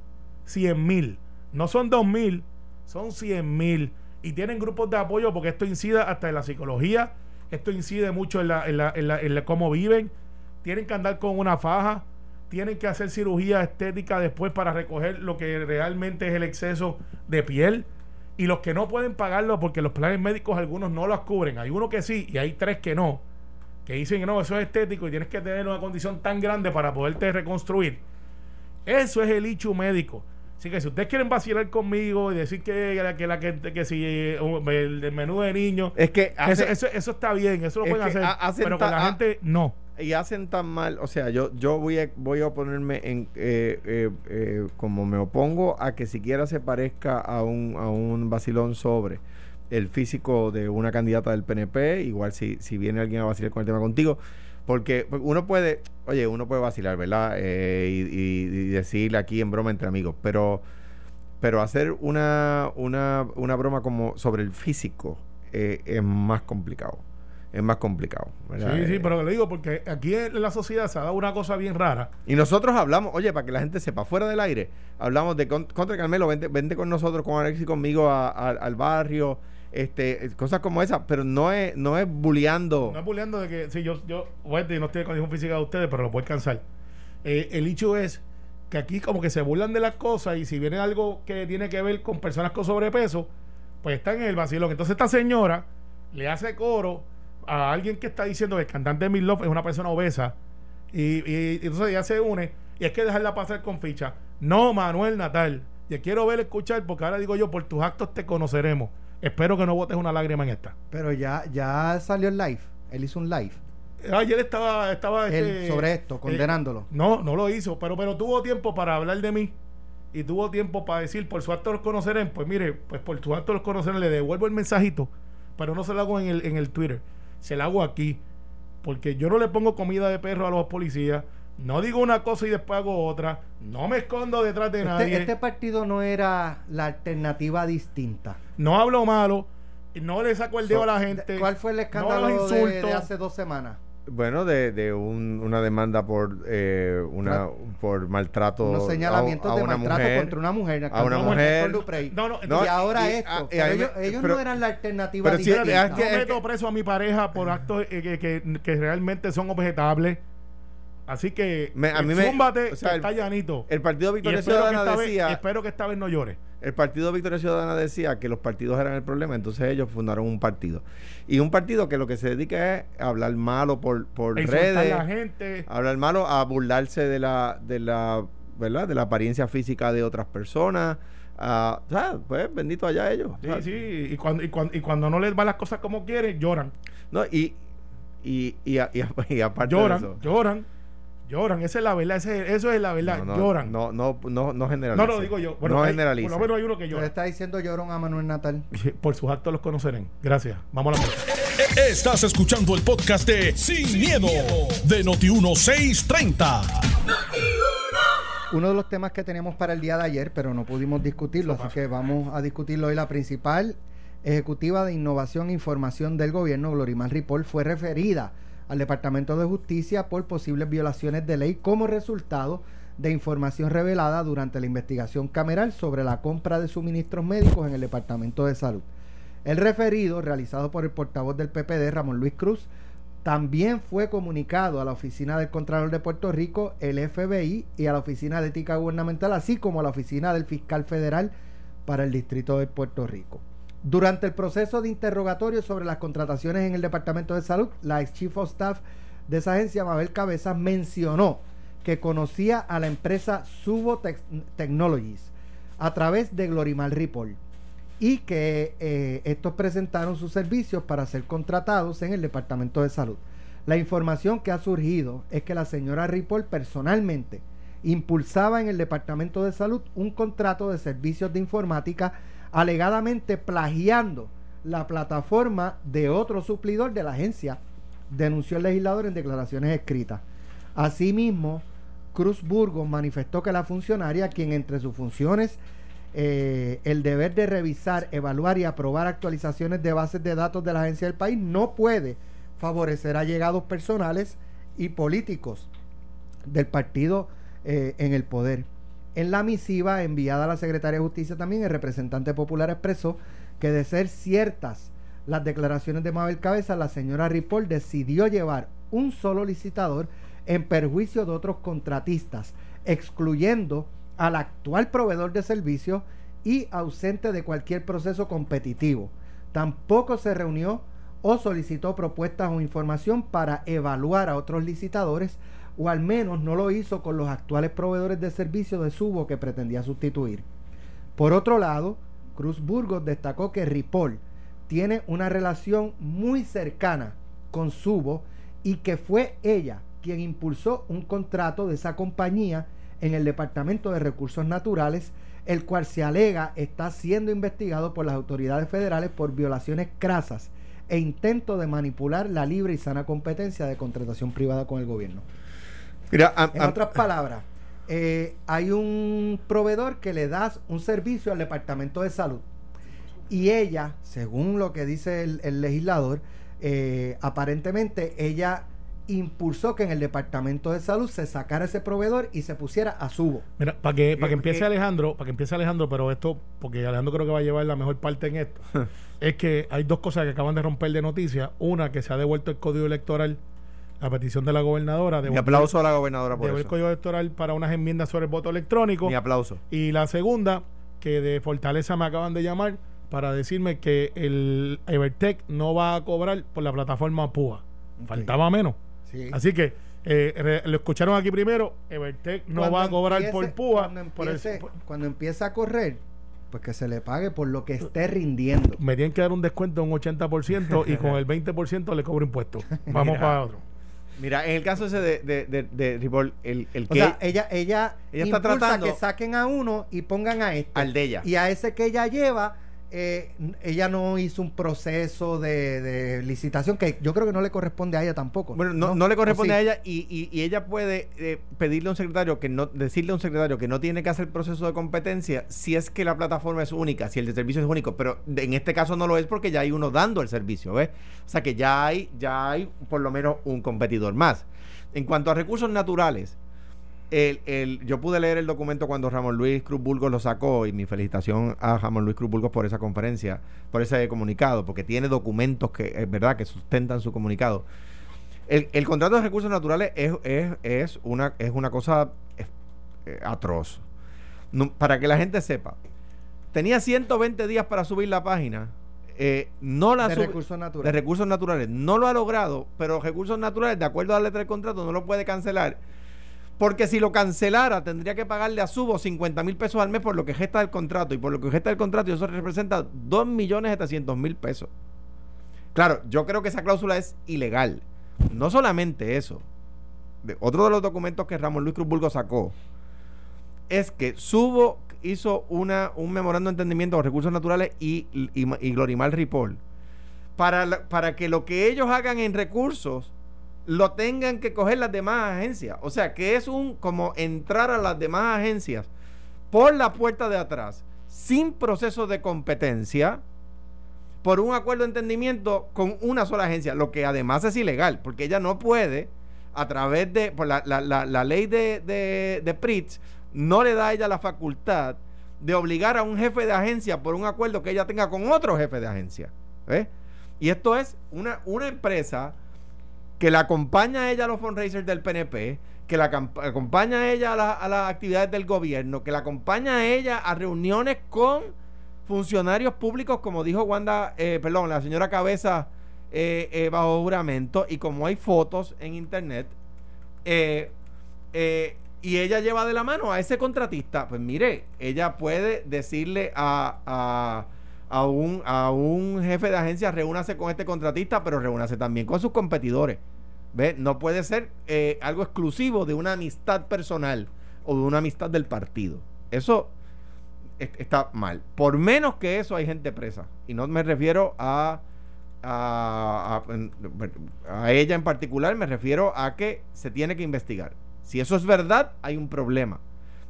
Speaker 2: 100 mil. No son 2 mil, son 100 mil. Y tienen grupos de apoyo porque esto incide hasta en la psicología, esto incide mucho en, la, en, la, en, la, en cómo viven. Tienen que andar con una faja, tienen que hacer cirugía estética después para recoger lo que realmente es el exceso de piel. Y los que no pueden pagarlo porque los planes médicos algunos no los cubren. Hay uno que sí y hay tres que no. Que dicen no, eso es estético y tienes que tener una condición tan grande para poderte reconstruir. Eso es el hecho médico. Así que si ustedes quieren vacilar conmigo y decir que, que, la, que, que si eh, el, menú de niños,
Speaker 4: Es que
Speaker 2: eso,
Speaker 4: hace-
Speaker 2: eso, eso está bien, eso lo
Speaker 4: es
Speaker 2: pueden hacer,
Speaker 4: ha- hacen
Speaker 2: pero con la gente no.
Speaker 4: y hacen tan mal, o sea, yo yo voy a voy a oponerme en eh, eh, eh, como me opongo a que siquiera se parezca a un a un vacilón sobre el físico de una candidata del PNP, igual si si viene alguien a vacilar con el tema contigo, porque uno puede, oye, uno puede vacilar, ¿verdad? Eh, y, y- y decir aquí en broma entre amigos, pero pero hacer una una una broma como sobre el físico eh, es más complicado. Es más complicado. ¿verdad?
Speaker 2: Sí, sí,
Speaker 4: Eh,
Speaker 2: pero le digo porque aquí en la sociedad se ha dado una cosa bien rara.
Speaker 4: y nosotros hablamos, oye, para que la gente sepa, fuera del aire, hablamos de con- contra Carmelo, vente, vente con nosotros, con Alex y conmigo a- a- al barrio, este, cosas como esas, pero no es, no es bulleando.
Speaker 2: No es bulleando de que, sí, yo, yo, no estoy en condición física de ustedes, pero lo puedo alcanzar. Eh, el hecho es que aquí como que se burlan de las cosas y si viene algo que tiene que ver con personas con sobrepeso, pues están en el vacilón. Entonces esta señora le hace coro a alguien que está diciendo que el cantante de Love es una persona obesa y, entonces ella se une y hay que dejarla pasar con ficha. No, Manuel Natal, te quiero ver, escuchar, porque ahora digo yo, por tus actos te conoceremos. Espero que no botes una lágrima en esta.
Speaker 3: Pero ya, ya salió el live. Él hizo un live.
Speaker 2: Ayer estaba, estaba
Speaker 3: Él
Speaker 2: este,
Speaker 3: sobre esto, condenándolo.
Speaker 2: eh, no, no lo hizo, pero, pero tuvo tiempo para hablar de mí y tuvo tiempo para decir, por su acto los conocerán. Pues mire, pues por su acto los conocerán, le devuelvo el mensajito, pero no se lo hago en el, en el Twitter, se lo hago aquí, porque yo no le pongo comida de perro a los policías, no digo una cosa y después hago otra, no me escondo detrás de nadie,
Speaker 3: Este, este partido no era la alternativa distinta.
Speaker 2: No hablo malo, no le saco el dedo
Speaker 4: So-
Speaker 2: a la gente.
Speaker 3: ¿Cuál fue el
Speaker 2: no
Speaker 3: escándalo de,
Speaker 2: insulto.
Speaker 3: de hace dos semanas?
Speaker 4: Bueno, de, de un- una demanda por eh, una por maltrato
Speaker 3: Unos señalamientos
Speaker 4: a- a
Speaker 3: de
Speaker 4: una
Speaker 3: maltrato
Speaker 4: mujer.
Speaker 3: contra una mujer.
Speaker 4: a una mujer.
Speaker 3: Duprey.
Speaker 2: No, no,
Speaker 3: y ahora
Speaker 4: y-
Speaker 3: esto.
Speaker 4: ah,
Speaker 3: pero
Speaker 4: a
Speaker 3: ellos ellos
Speaker 4: pero-
Speaker 3: no eran la alternativa
Speaker 4: pero si
Speaker 3: distinta.
Speaker 4: era- es
Speaker 2: Yo
Speaker 4: que-
Speaker 2: meto preso a mi pareja por actos eh, que, que- que realmente son objetables. Así que
Speaker 4: Me- a
Speaker 2: eh,
Speaker 4: mí me-
Speaker 2: zúmbate,
Speaker 4: o sea,
Speaker 2: que
Speaker 4: el-
Speaker 2: está llanito.
Speaker 4: El Partido Victoria
Speaker 2: espero, que
Speaker 4: Ciudadana
Speaker 2: esta vez,
Speaker 4: decía,
Speaker 2: espero que esta vez no llore.
Speaker 4: El Partido Victoria Ciudadana decía que los partidos eran el problema, entonces ellos fundaron un partido. Y un partido que lo que se dedica es a hablar malo por, por
Speaker 2: a
Speaker 4: redes,
Speaker 2: la gente.
Speaker 4: hablar malo, a burlarse de la, de la, ¿verdad? De la apariencia física de otras personas. a- o sea, pues bendito allá ellos.
Speaker 2: Sí, sí. Y cuando, y, cuando, y cuando no les van las cosas como quieren, lloran.
Speaker 4: No, y, y, y, a- y a- [laughs] y aparte
Speaker 2: Lloran,
Speaker 4: de eso.
Speaker 2: lloran. Lloran. Esa es la verdad. ese- eso es la verdad.
Speaker 4: no, no,
Speaker 2: lloran.
Speaker 4: No, no, no, no generalice.
Speaker 2: No lo digo yo. Bueno,
Speaker 4: no
Speaker 2: hay-
Speaker 4: generalice.
Speaker 2: Por lo menos hay uno que
Speaker 3: Pero
Speaker 2: llora.
Speaker 3: está diciendo llorón a Manuel Natal. [laughs]
Speaker 2: Por sus actos los conocerán. Gracias. Vamos a la música.
Speaker 1: Estás escuchando el podcast de Sin, miedo, de Noti1630.
Speaker 3: Uno de los temas que teníamos para el día de ayer, pero no pudimos discutirlo, así que vamos a discutirlo hoy. La principal ejecutiva de innovación e información del gobierno, Glorimar Ripoll, fue referida al Departamento de Justicia por posibles violaciones de ley como resultado de información revelada durante la investigación cameral sobre la compra de suministros médicos en el Departamento de Salud. El referido, realizado por el portavoz del PPD, Ramón Luis Cruz, También fue comunicado a la Oficina del Contralor de Puerto Rico, el FBI y a la Oficina de Ética Gubernamental, así como a la Oficina del Fiscal Federal para el Distrito de Puerto Rico. Durante el proceso de interrogatorio sobre las contrataciones en el Departamento de Salud, la ex Chief of Staff de esa agencia, Mabel Cabezas, mencionó que conocía a la empresa Subo Technologies a través de Glorimal Ripoll y que eh, estos presentaron sus servicios para ser contratados en el Departamento de Salud. La información que ha surgido es que la señora Ripoll personalmente impulsaba en el Departamento de Salud un contrato de servicios de informática alegadamente plagiando la plataforma de otro suplidor de la agencia, denunció el legislador en declaraciones escritas. Asimismo, Cruz Burgos manifestó que la funcionaria, quien entre sus funciones eh, el deber de revisar, evaluar y aprobar actualizaciones de bases de datos de la agencia del país, no puede favorecer a llegados personales y políticos del partido eh, en el poder. En la misiva enviada a la Secretaría de Justicia también, el representante popular expresó que de ser ciertas las declaraciones de Mabel Cabeza, la señora Ripoll decidió llevar un solo licitador en perjuicio de otros contratistas, excluyendo al actual proveedor de servicios y ausente de cualquier proceso competitivo. Tampoco se reunió o solicitó propuestas o información para evaluar a otros licitadores o al menos no lo hizo con los actuales proveedores de servicios de Subo que pretendía sustituir. Por otro lado, Cruz Burgos destacó que Ripoll tiene una relación muy cercana con Subo y que fue ella quien impulsó un contrato de esa compañía en el Departamento de Recursos Naturales, el cual se alega está siendo investigado por las autoridades federales por violaciones crasas e intento de manipular la libre y sana competencia de contratación privada con el gobierno en otras palabras, eh, hay un proveedor que le das un servicio al Departamento de Salud y ella, según lo que dice el, legislador, eh, aparentemente ella impulsó que en el Departamento de Salud se sacara ese proveedor y se pusiera a subo.
Speaker 2: Mira, para que, para que empiece Alejandro, para que empiece Alejandro, pero esto, porque Alejandro creo que va a llevar la mejor parte en esto, [laughs] es que hay dos cosas que acaban de romper de noticia. Una, que se ha devuelto el código electoral la petición de la gobernadora.
Speaker 4: De Mi aplauso a la gobernadora por
Speaker 2: el código electoral para unas enmiendas sobre el voto electrónico.
Speaker 4: Mi aplauso.
Speaker 2: Y la segunda, que de Fortaleza me acaban de llamar para decirme que el Evertech no va a cobrar por la plataforma PUA. Faltaba menos. Así que eh, lo escucharon aquí primero, Evertech no va a cobrar por PUA.
Speaker 3: Cuando empiece, cuando empieza a correr, pues que se le pague por lo que esté rindiendo.
Speaker 2: Me tienen que dar un descuento de un 80% y [laughs] con el 20% le cobro impuestos. Vamos para otro.
Speaker 4: Mira, en el caso ese de, de, de, de Ripoll, el, el
Speaker 3: que. Sea, ella, ella, ella está tratando. que saquen a uno y pongan a este.
Speaker 4: Al de ella.
Speaker 3: Y a ese que ella lleva, eh, ella no hizo un proceso de, licitación que yo creo que no le corresponde a ella tampoco.
Speaker 4: Bueno, no, le corresponde a ella y, ella puede eh, pedirle a un secretario que no, decirle a un secretario que no tiene que hacer proceso de competencia si es que la plataforma es única, si el de servicio es único, pero en este caso no lo es porque ya hay uno dando el servicio, ¿ves? O sea que ya hay, ya hay por lo menos un competidor más. En cuanto a recursos naturales, el, el, yo pude leer el documento cuando Ramón Luis Cruz Burgos lo sacó y mi felicitación a Ramón Luis Cruz Burgos por esa conferencia, por ese comunicado, porque tiene documentos que es verdad que sustentan su comunicado. El, el contrato de recursos naturales es, es, es una, es una cosa eh, atroz. para que la gente sepa, tenía 120 días para subir la página. Eh, no la
Speaker 3: de recursos naturales.
Speaker 4: De recursos naturales. No lo ha logrado, pero recursos naturales, de acuerdo a la letra del contrato, no lo puede cancelar porque si lo cancelara, tendría que pagarle a Subo 50 mil pesos al mes por lo que gesta el contrato. Y por lo que gesta el contrato, eso representa 2 millones 700 mil pesos. Claro, yo creo que esa cláusula es ilegal. No solamente eso. otro de los documentos que Ramón Luis Cruz Burgo sacó es que Subo hizo una, un memorando de entendimiento de recursos naturales y, y, Glorimal Ripoll para, para que lo que ellos hagan en recursos lo tengan que coger las demás agencias. O sea, que es un como entrar a las demás agencias por la puerta de atrás, sin proceso de competencia, por un acuerdo de entendimiento con una sola agencia, lo que además es ilegal, porque ella no puede, a través de, por la, la, ley de, de, de no le da a ella la facultad de obligar a un jefe de agencia por un acuerdo que ella tenga con otro jefe de agencia. Y esto es una, una empresa que la acompaña a ella a los fundraisers del PNP, que la acompaña a ella a, las actividades del gobierno, que la acompaña a ella a reuniones con funcionarios públicos, como dijo Wanda, eh, perdón, la señora Cabeza eh, eh, bajo juramento, y como hay fotos en internet, y ella lleva de la mano a ese contratista, pues mire, ella puede decirle a, a, un, a un jefe de agencia, reúnase con este contratista, pero reúnase también con sus competidores. ¿Ve? No puede ser eh, algo exclusivo de una amistad personal o de una amistad del partido. Eso está mal. Por menos que eso hay gente presa. Y no me refiero a, a, a, ella en particular, me refiero a que se tiene que investigar. Si eso es verdad, hay un problema.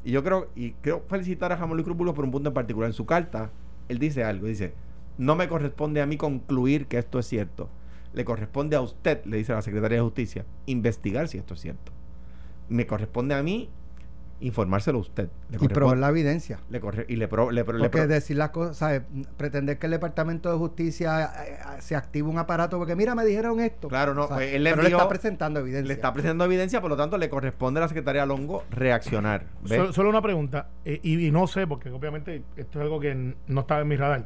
Speaker 4: Y yo creo, y quiero felicitar a Jamón Luis Cruz por un punto en particular. En su carta, él dice algo, dice, no me corresponde a mí concluir que esto es cierto le corresponde a usted, le dice la Secretaría de Justicia, investigar si esto es cierto. Me corresponde a mí informárselo a usted.
Speaker 3: y probar la evidencia.
Speaker 4: Le corre, y le, pro, le,
Speaker 3: porque decir las cosas, pretender que el Departamento de Justicia eh, eh, se active un aparato, porque mira, me dijeron esto.
Speaker 4: Claro, no,
Speaker 3: pues, él le, está presentando evidencia.
Speaker 4: Le está presentando evidencia, por lo tanto, le corresponde a la Secretaría Longo reaccionar.
Speaker 2: Solo, una pregunta, eh, y, no sé, porque obviamente esto es algo que no estaba en mi radar.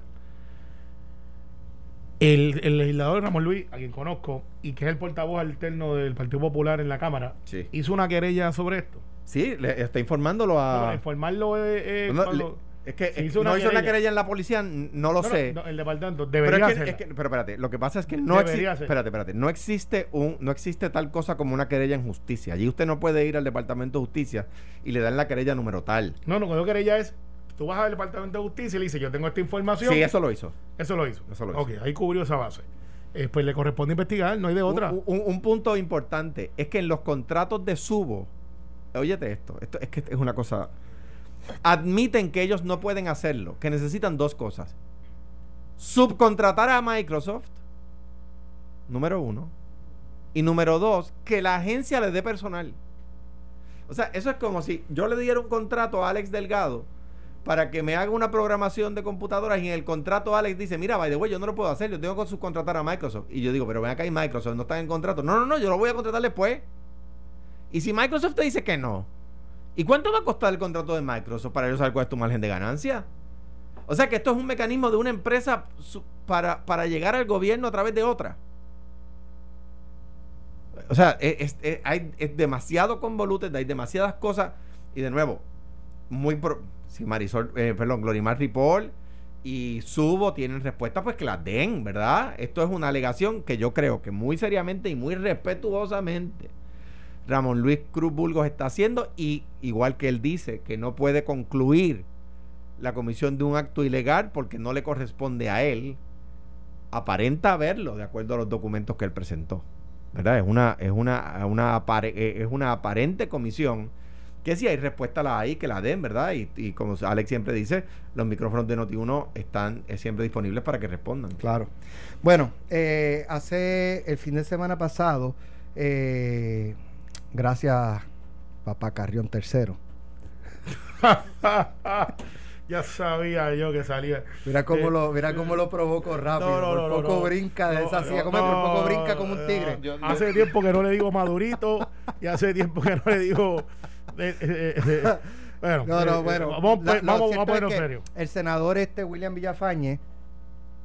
Speaker 2: El, legislador Ramón Luis, a quien conozco, y que es el portavoz alterno del Partido Popular en la Cámara, hizo una querella sobre esto.
Speaker 4: Sí, le está informándolo a.
Speaker 2: informarlo eh,
Speaker 4: eh, es que no hizo una querella en la policía, no lo sé.
Speaker 2: el departamento debería
Speaker 4: pero, es que, pero espérate, lo que pasa es que no existe, espérate, espérate, no existe un no existe tal cosa como una querella en justicia. Allí usted no puede ir al departamento de justicia y le dan la querella número tal.
Speaker 2: No, no, cuando querella es Tú vas al Departamento de Justicia y le dices, yo tengo esta información.
Speaker 4: Sí, eso lo hizo.
Speaker 2: Eso lo hizo. Eso lo hizo. Ok, ahí cubrió esa base. Eh, pues le corresponde investigar, no hay de otra.
Speaker 4: Un, punto importante es que en los contratos de subo, óyete esto, esto es que es una cosa, admiten que ellos no pueden hacerlo, que necesitan dos cosas. Subcontratar a Microsoft, número uno, y número dos, que la agencia le dé personal. O sea, eso es como si yo le diera un contrato a Alex Delgado para que me haga una programación de computadoras y en el contrato Alex dice, mira, by the way, yo no lo puedo hacer, yo tengo que subcontratar a Microsoft. Y yo digo, pero ven acá y Microsoft no está en contrato. No, no, no, yo lo voy a contratar después. Y si Microsoft te dice que no, ¿y cuánto va a costar el contrato de Microsoft para yo saber cuál es tu margen de ganancia? O sea que esto es un mecanismo de una empresa para, para llegar al gobierno a través de otra. O sea, es, hay, es demasiado convoluted, hay demasiadas cosas. Y de nuevo, muy si Marisol, eh, perdón, Glorimar Ripoll y Subo tienen respuesta, pues que las den, ¿verdad? Esto es una alegación que yo creo que muy seriamente y muy respetuosamente Ramón Luis Cruz Burgos está haciendo y igual que él dice que no puede concluir la comisión de un acto ilegal porque no le corresponde a él, aparenta verlo de acuerdo a los documentos que él presentó. ¿Verdad? Es una, es una, una, eh, es una aparente comisión que si hay respuesta la hay, que la den, ¿verdad? Y, como Alex siempre dice, los micrófonos de Noti1 están eh, siempre disponibles para que respondan.
Speaker 3: Claro. Bueno, eh, hace el fin de semana pasado, eh, gracias papá Carrión tercero. [laughs]
Speaker 2: ya sabía yo que salía.
Speaker 3: Mira cómo lo, mira cómo lo provoco rápido. por poco brinca de esa silla, como por poco brinca como un tigre.
Speaker 2: hace tiempo que no le digo madurito y hace tiempo que no le digo
Speaker 3: bueno, no, no, bueno, vamos, vamos, a ponerlo serio. El senador este William Villafañe,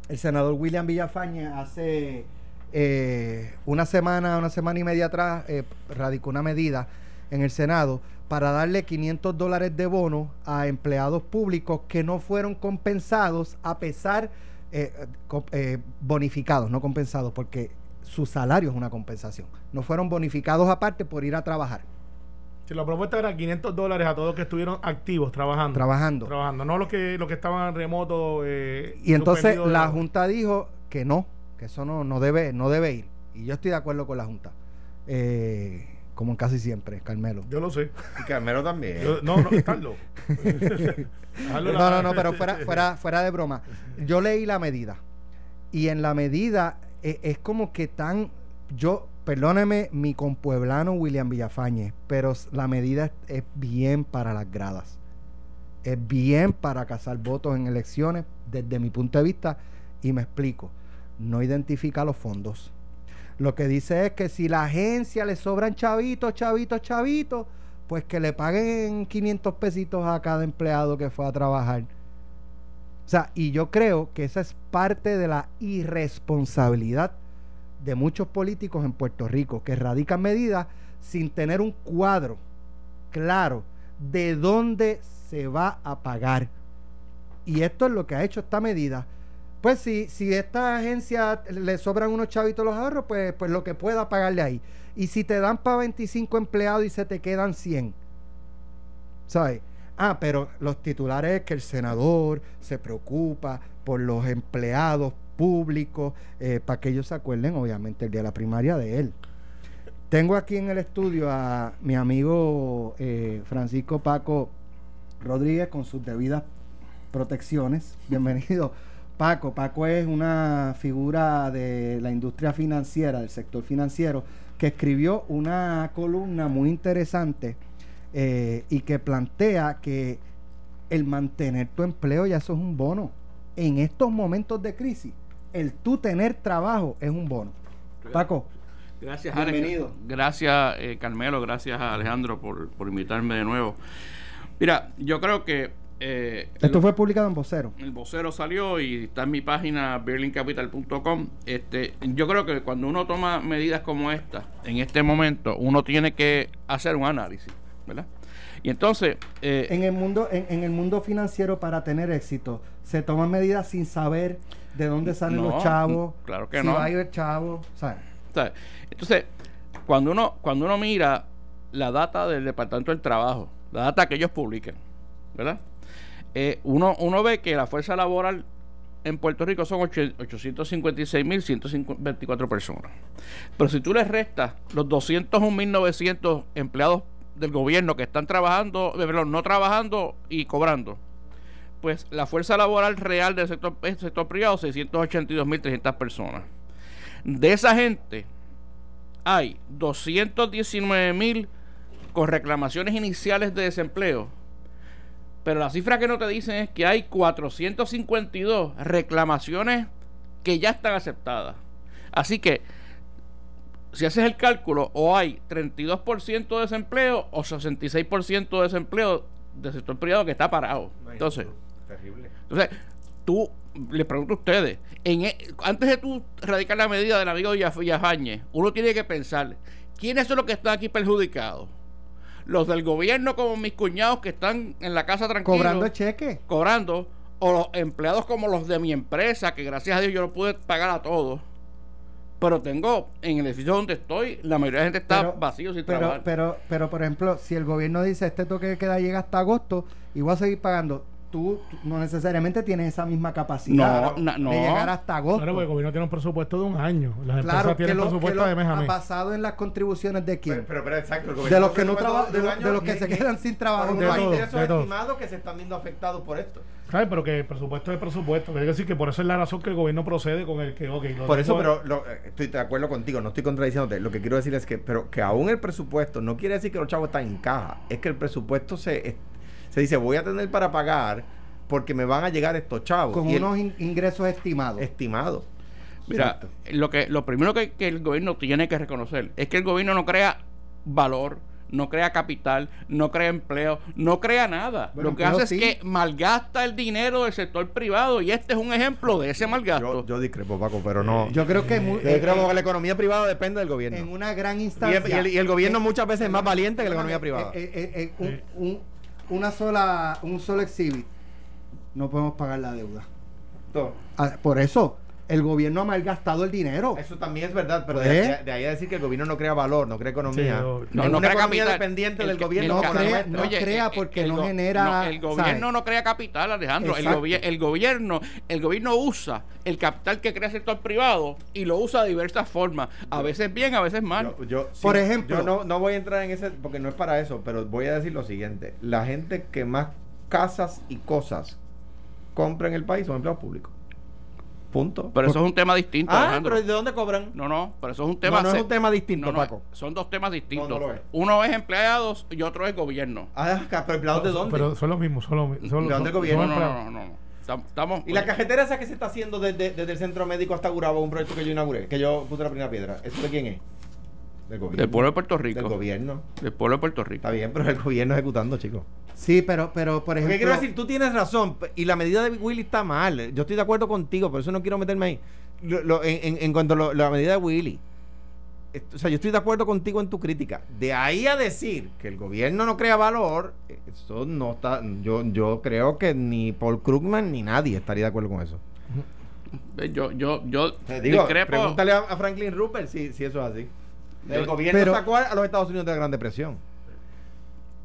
Speaker 3: el senador William Villafañe hace eh, una semana, una semana y media atrás, eh, radicó una medida en el Senado para darle 500 dólares de bono a empleados públicos que no fueron compensados a pesar, eh, eh, bonificados, no compensados, porque su salario es una compensación. No fueron bonificados aparte por ir a trabajar.
Speaker 2: Si la propuesta era 500 dólares a todos los que estuvieron activos trabajando.
Speaker 3: Trabajando.
Speaker 2: Trabajando, no los que, los que estaban remotos.
Speaker 3: Eh, y entonces la Junta dijo que no, que eso no, no, debe, no debe ir. Y yo estoy de acuerdo con la Junta. Eh, como casi siempre, Carmelo.
Speaker 2: Yo lo sé.
Speaker 4: Y Carmelo también.
Speaker 2: no, no, [laughs] Carlos.
Speaker 3: no, no, no, pero fuera, fuera, fuera de broma. Yo leí la medida. Y en la medida eh, es como que tan. Yo perdóneme mi compueblano William Villafañe, pero la medida es, bien para las gradas. Es bien para cazar votos en elecciones desde mi punto de vista y me explico. No identifica los fondos, Lo que dice es que si la agencia le sobran chavitos, chavitos, chavitos, pues que le paguen 500 pesitos a cada empleado que fue a trabajar. O sea, y yo creo que esa es parte de la irresponsabilidad de muchos políticos en Puerto Rico, que radican medidas sin tener un cuadro claro de dónde se va a pagar. Y esto es lo que ha hecho esta medida. Pues si, si esta agencia le sobran unos chavitos los ahorros, pues, pues lo que pueda pagarle ahí. Y si te dan para 25 empleados y se te quedan 100, ¿sabes? Ah, pero los titulares es que el senador se preocupa por los empleados públicos, eh, para que ellos se acuerden, obviamente, el día de la primaria de él. Tengo aquí en el estudio a mi amigo eh, Francisco Paco Rodríguez con sus debidas protecciones. Bienvenido. Paco, Paco es una figura de la industria financiera, del sector financiero, que escribió una columna muy interesante eh, y que plantea que el mantener tu empleo ya eso es un bono. En estos momentos de crisis, el tú tener trabajo es un bono. Paco.
Speaker 5: Gracias, Bienvenido. Gracias, eh, Carmelo. Gracias a Alejandro por, por invitarme de nuevo. Mira, yo creo que
Speaker 3: eh, Esto fue publicado en Vocero.
Speaker 5: El Vocero salió y está en mi página berlincapital.com. Este, yo creo que cuando uno toma medidas como esta, en este momento, uno tiene que hacer un análisis, ¿verdad? Y entonces...
Speaker 3: Eh, en, el mundo, en, el mundo financiero, para tener éxito, se toman medidas sin saber de dónde salen los chavos.
Speaker 5: Claro que
Speaker 3: si
Speaker 5: no.
Speaker 3: va a ir chavos,
Speaker 5: Entonces, cuando uno, cuando uno mira la data del Departamento del Trabajo, la data que ellos publican, ¿verdad? Eh, uno, uno ve que la fuerza laboral en Puerto Rico son 856.124 personas. Pero si tú le restas los 201.900 empleados del gobierno que están trabajando, perdón, no trabajando y cobrando, pues la fuerza laboral real del sector, sector privado, 682.300 personas. De esa gente, hay 219.000 con reclamaciones iniciales de desempleo pero la cifra que no te dicen es que hay 452 reclamaciones que ya están aceptadas. Así que, si haces el cálculo, o hay 32% de desempleo o 66% de desempleo del sector privado que está parado. Entonces, terrible. Entonces, tú, les pregunto a ustedes, en, e, antes de tú radicar la medida del amigo Villafañe, uno tiene que pensar, ¿quiénes son los que están aquí perjudicados? Los del gobierno como mis cuñados que están en la casa tranquilos.
Speaker 3: Cobrando cheque.
Speaker 5: Cobrando. O los empleados como los de mi empresa, que gracias a Dios yo lo pude pagar a todos. Pero tengo, en el edificio donde estoy, la mayoría de la gente está vacío sin
Speaker 3: pero,
Speaker 5: trabajar.
Speaker 3: Pero, pero, por ejemplo, si el gobierno dice este toque de queda llega hasta agosto y voy a seguir pagando, tú, no necesariamente tienes esa misma capacidad de llegar hasta agosto.
Speaker 2: Claro, porque el gobierno tiene un presupuesto de un año. Las empresas tienen presupuesto de mes a mes.
Speaker 3: ¿Ha pasado en las contribuciones de quién?
Speaker 4: Pero, pero, exacto,
Speaker 3: de los que no trabajan, de, los que se quedan sin trabajo.
Speaker 4: De, de esos estimados que se están viendo afectados por esto.
Speaker 2: ¿Sabes? Pero que el presupuesto es presupuesto. Quiere decir que por eso es la razón que el gobierno procede con el que, ok.
Speaker 4: Por eso, pero eh, estoy de acuerdo contigo, no estoy contradiciéndote. Lo que quiero decir es que, pero que aún el presupuesto no quiere decir que los chavos están en caja. Es que el presupuesto se, se dice, voy a tener para pagar porque me van a llegar estos chavos.
Speaker 3: Con unos ingresos estimados.
Speaker 4: Estimados.
Speaker 5: Mira, lo que lo primero que, el gobierno tiene que reconocer es que el gobierno no crea valor, no crea capital, no crea empleo, no crea nada. lo que hace es que malgasta el dinero del sector privado y este es un ejemplo de ese malgasto.
Speaker 4: Yo, discrepo, Paco, pero no.
Speaker 3: Yo creo que,
Speaker 4: yo creo que la economía privada depende del gobierno.
Speaker 3: En una gran instancia.
Speaker 4: Y el, gobierno muchas veces es más valiente que la economía privada.
Speaker 3: Eh, eh, eh, una sola, un solo exhibit no podemos pagar la deuda. Ah, por eso, el gobierno ha malgastado el dinero.
Speaker 4: Eso también es verdad, pero de, ¿Eh? ahí a decir que el gobierno no crea valor, no crea economía.
Speaker 5: no, no, crea capital.
Speaker 4: dependiente del gobierno.
Speaker 3: No, crea, no crea porque no genera.
Speaker 5: el gobierno no crea capital, Alejandro. El, el, gobierno el gobierno usa el capital que crea el sector privado y lo usa de diversas formas. A veces bien, a veces mal.
Speaker 4: Yo, Por ejemplo. Yo no, no voy a entrar en ese, porque no es para eso, pero voy a decir lo siguiente. La gente que más casas y cosas compra en el país son empleados públicos. Punto.
Speaker 5: Pero eso es un tema distinto.
Speaker 4: Ah, pero ¿de dónde cobran?
Speaker 5: No, no, pero eso es un tema.
Speaker 4: No, no es un tema distinto, Paco.
Speaker 5: Son dos temas distintos. Uno es empleados y otro es gobierno.
Speaker 4: Ah, pero empleados de dónde?
Speaker 2: Pero son los mismos, son los
Speaker 4: ¿De dónde gobierno?
Speaker 5: No, no, no, no. Tam- Estamos.
Speaker 4: Y la cajetera esa que se está haciendo desde, desde el centro médico hasta Gurabo, un proyecto que yo inauguré, que yo puse la primera piedra. ¿Eso de quién es? Del gobierno.
Speaker 5: Del pueblo de Puerto
Speaker 4: Del
Speaker 5: Rico.
Speaker 4: gobierno.
Speaker 5: Del pueblo de Puerto Rico.
Speaker 4: Está bien, pero es el gobierno ejecutando, chicos.
Speaker 3: Sí, pero, pero por
Speaker 4: Porque
Speaker 3: ejemplo.
Speaker 4: quiero decir, tú tienes razón, y la medida de Willy está mal. Yo estoy de acuerdo contigo, por eso no quiero meterme ahí. Lo- lo- en, cuanto a lo- la medida de Willy. Esto- O sea, yo estoy de acuerdo contigo en tu crítica. De ahí a decir que el gobierno no crea valor, eso no está. Yo, yo creo que ni Paul Krugman ni nadie estaría de acuerdo con eso.
Speaker 5: Eh, Yo, yo, yo
Speaker 4: Te digo,
Speaker 5: discrepo.
Speaker 4: pregúntale a, a Franklin Rupert si, si eso es así. El gobierno
Speaker 3: pero-
Speaker 4: sacó a, a los Estados Unidos de la Gran Depresión.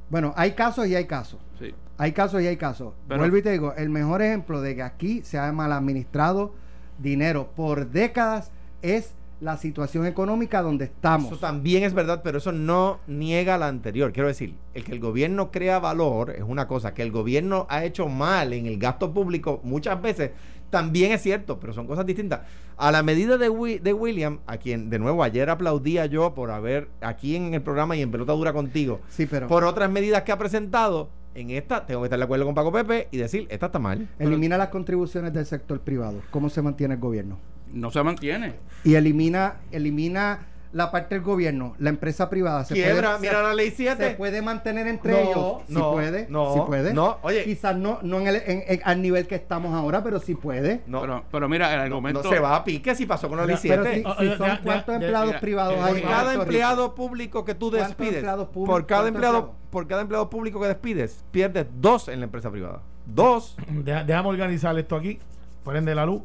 Speaker 3: Bueno, hay casos y hay casos.
Speaker 5: Sí.
Speaker 3: Hay casos y hay casos.
Speaker 5: Pero-
Speaker 3: Vuelvo y te digo, el mejor ejemplo de que aquí se ha mal administrado dinero por décadas es la situación económica donde estamos.
Speaker 4: Eso también es verdad, pero eso no niega la anterior. Quiero decir, el que el gobierno crea valor es una cosa, que el gobierno ha hecho mal en el gasto público muchas veces también es cierto, pero son cosas distintas. A la medida de, de William, a quien de nuevo ayer aplaudía yo por haber aquí en el programa y en Pelota Dura contigo,
Speaker 3: Sí, pero
Speaker 4: por otras medidas que ha presentado, en esta tengo que estar de acuerdo con Paco Pepe y decir, esta está mal.
Speaker 3: elimina las contribuciones del sector privado. ¿Cómo se mantiene el gobierno?
Speaker 5: No se mantiene.
Speaker 3: Y elimina, elimina la parte del gobierno, la empresa privada. Se
Speaker 4: Quiebra,
Speaker 3: puede,
Speaker 4: mira
Speaker 3: se-
Speaker 4: la ley
Speaker 3: se
Speaker 4: 7.
Speaker 3: puede mantener entre
Speaker 4: No,
Speaker 3: ellos. Sí
Speaker 4: no,
Speaker 3: puede.
Speaker 4: no,
Speaker 3: sí puede.
Speaker 4: no, oye.
Speaker 3: Quizás no, no en el, en- en- al nivel que estamos ahora, pero sí puede.
Speaker 4: No,
Speaker 5: Pero, pero mira, el argumento.
Speaker 4: no se va a pique si pasó con la ley
Speaker 3: Pero
Speaker 4: 7.
Speaker 3: si,
Speaker 2: Ah,
Speaker 3: si son
Speaker 2: ya,
Speaker 3: cuántos
Speaker 2: ya,
Speaker 3: empleados
Speaker 5: mira,
Speaker 3: privados hay
Speaker 4: Por cada empleado público que tú
Speaker 3: ¿Cuántos
Speaker 4: despides,
Speaker 3: empleados públicos?
Speaker 4: por cada
Speaker 3: ¿Cuántos
Speaker 4: empleado, por cada empleado público que despides, pierdes dos en la empresa privada. Dos.
Speaker 2: Deja- déjame organizar esto aquí. Prende la luz.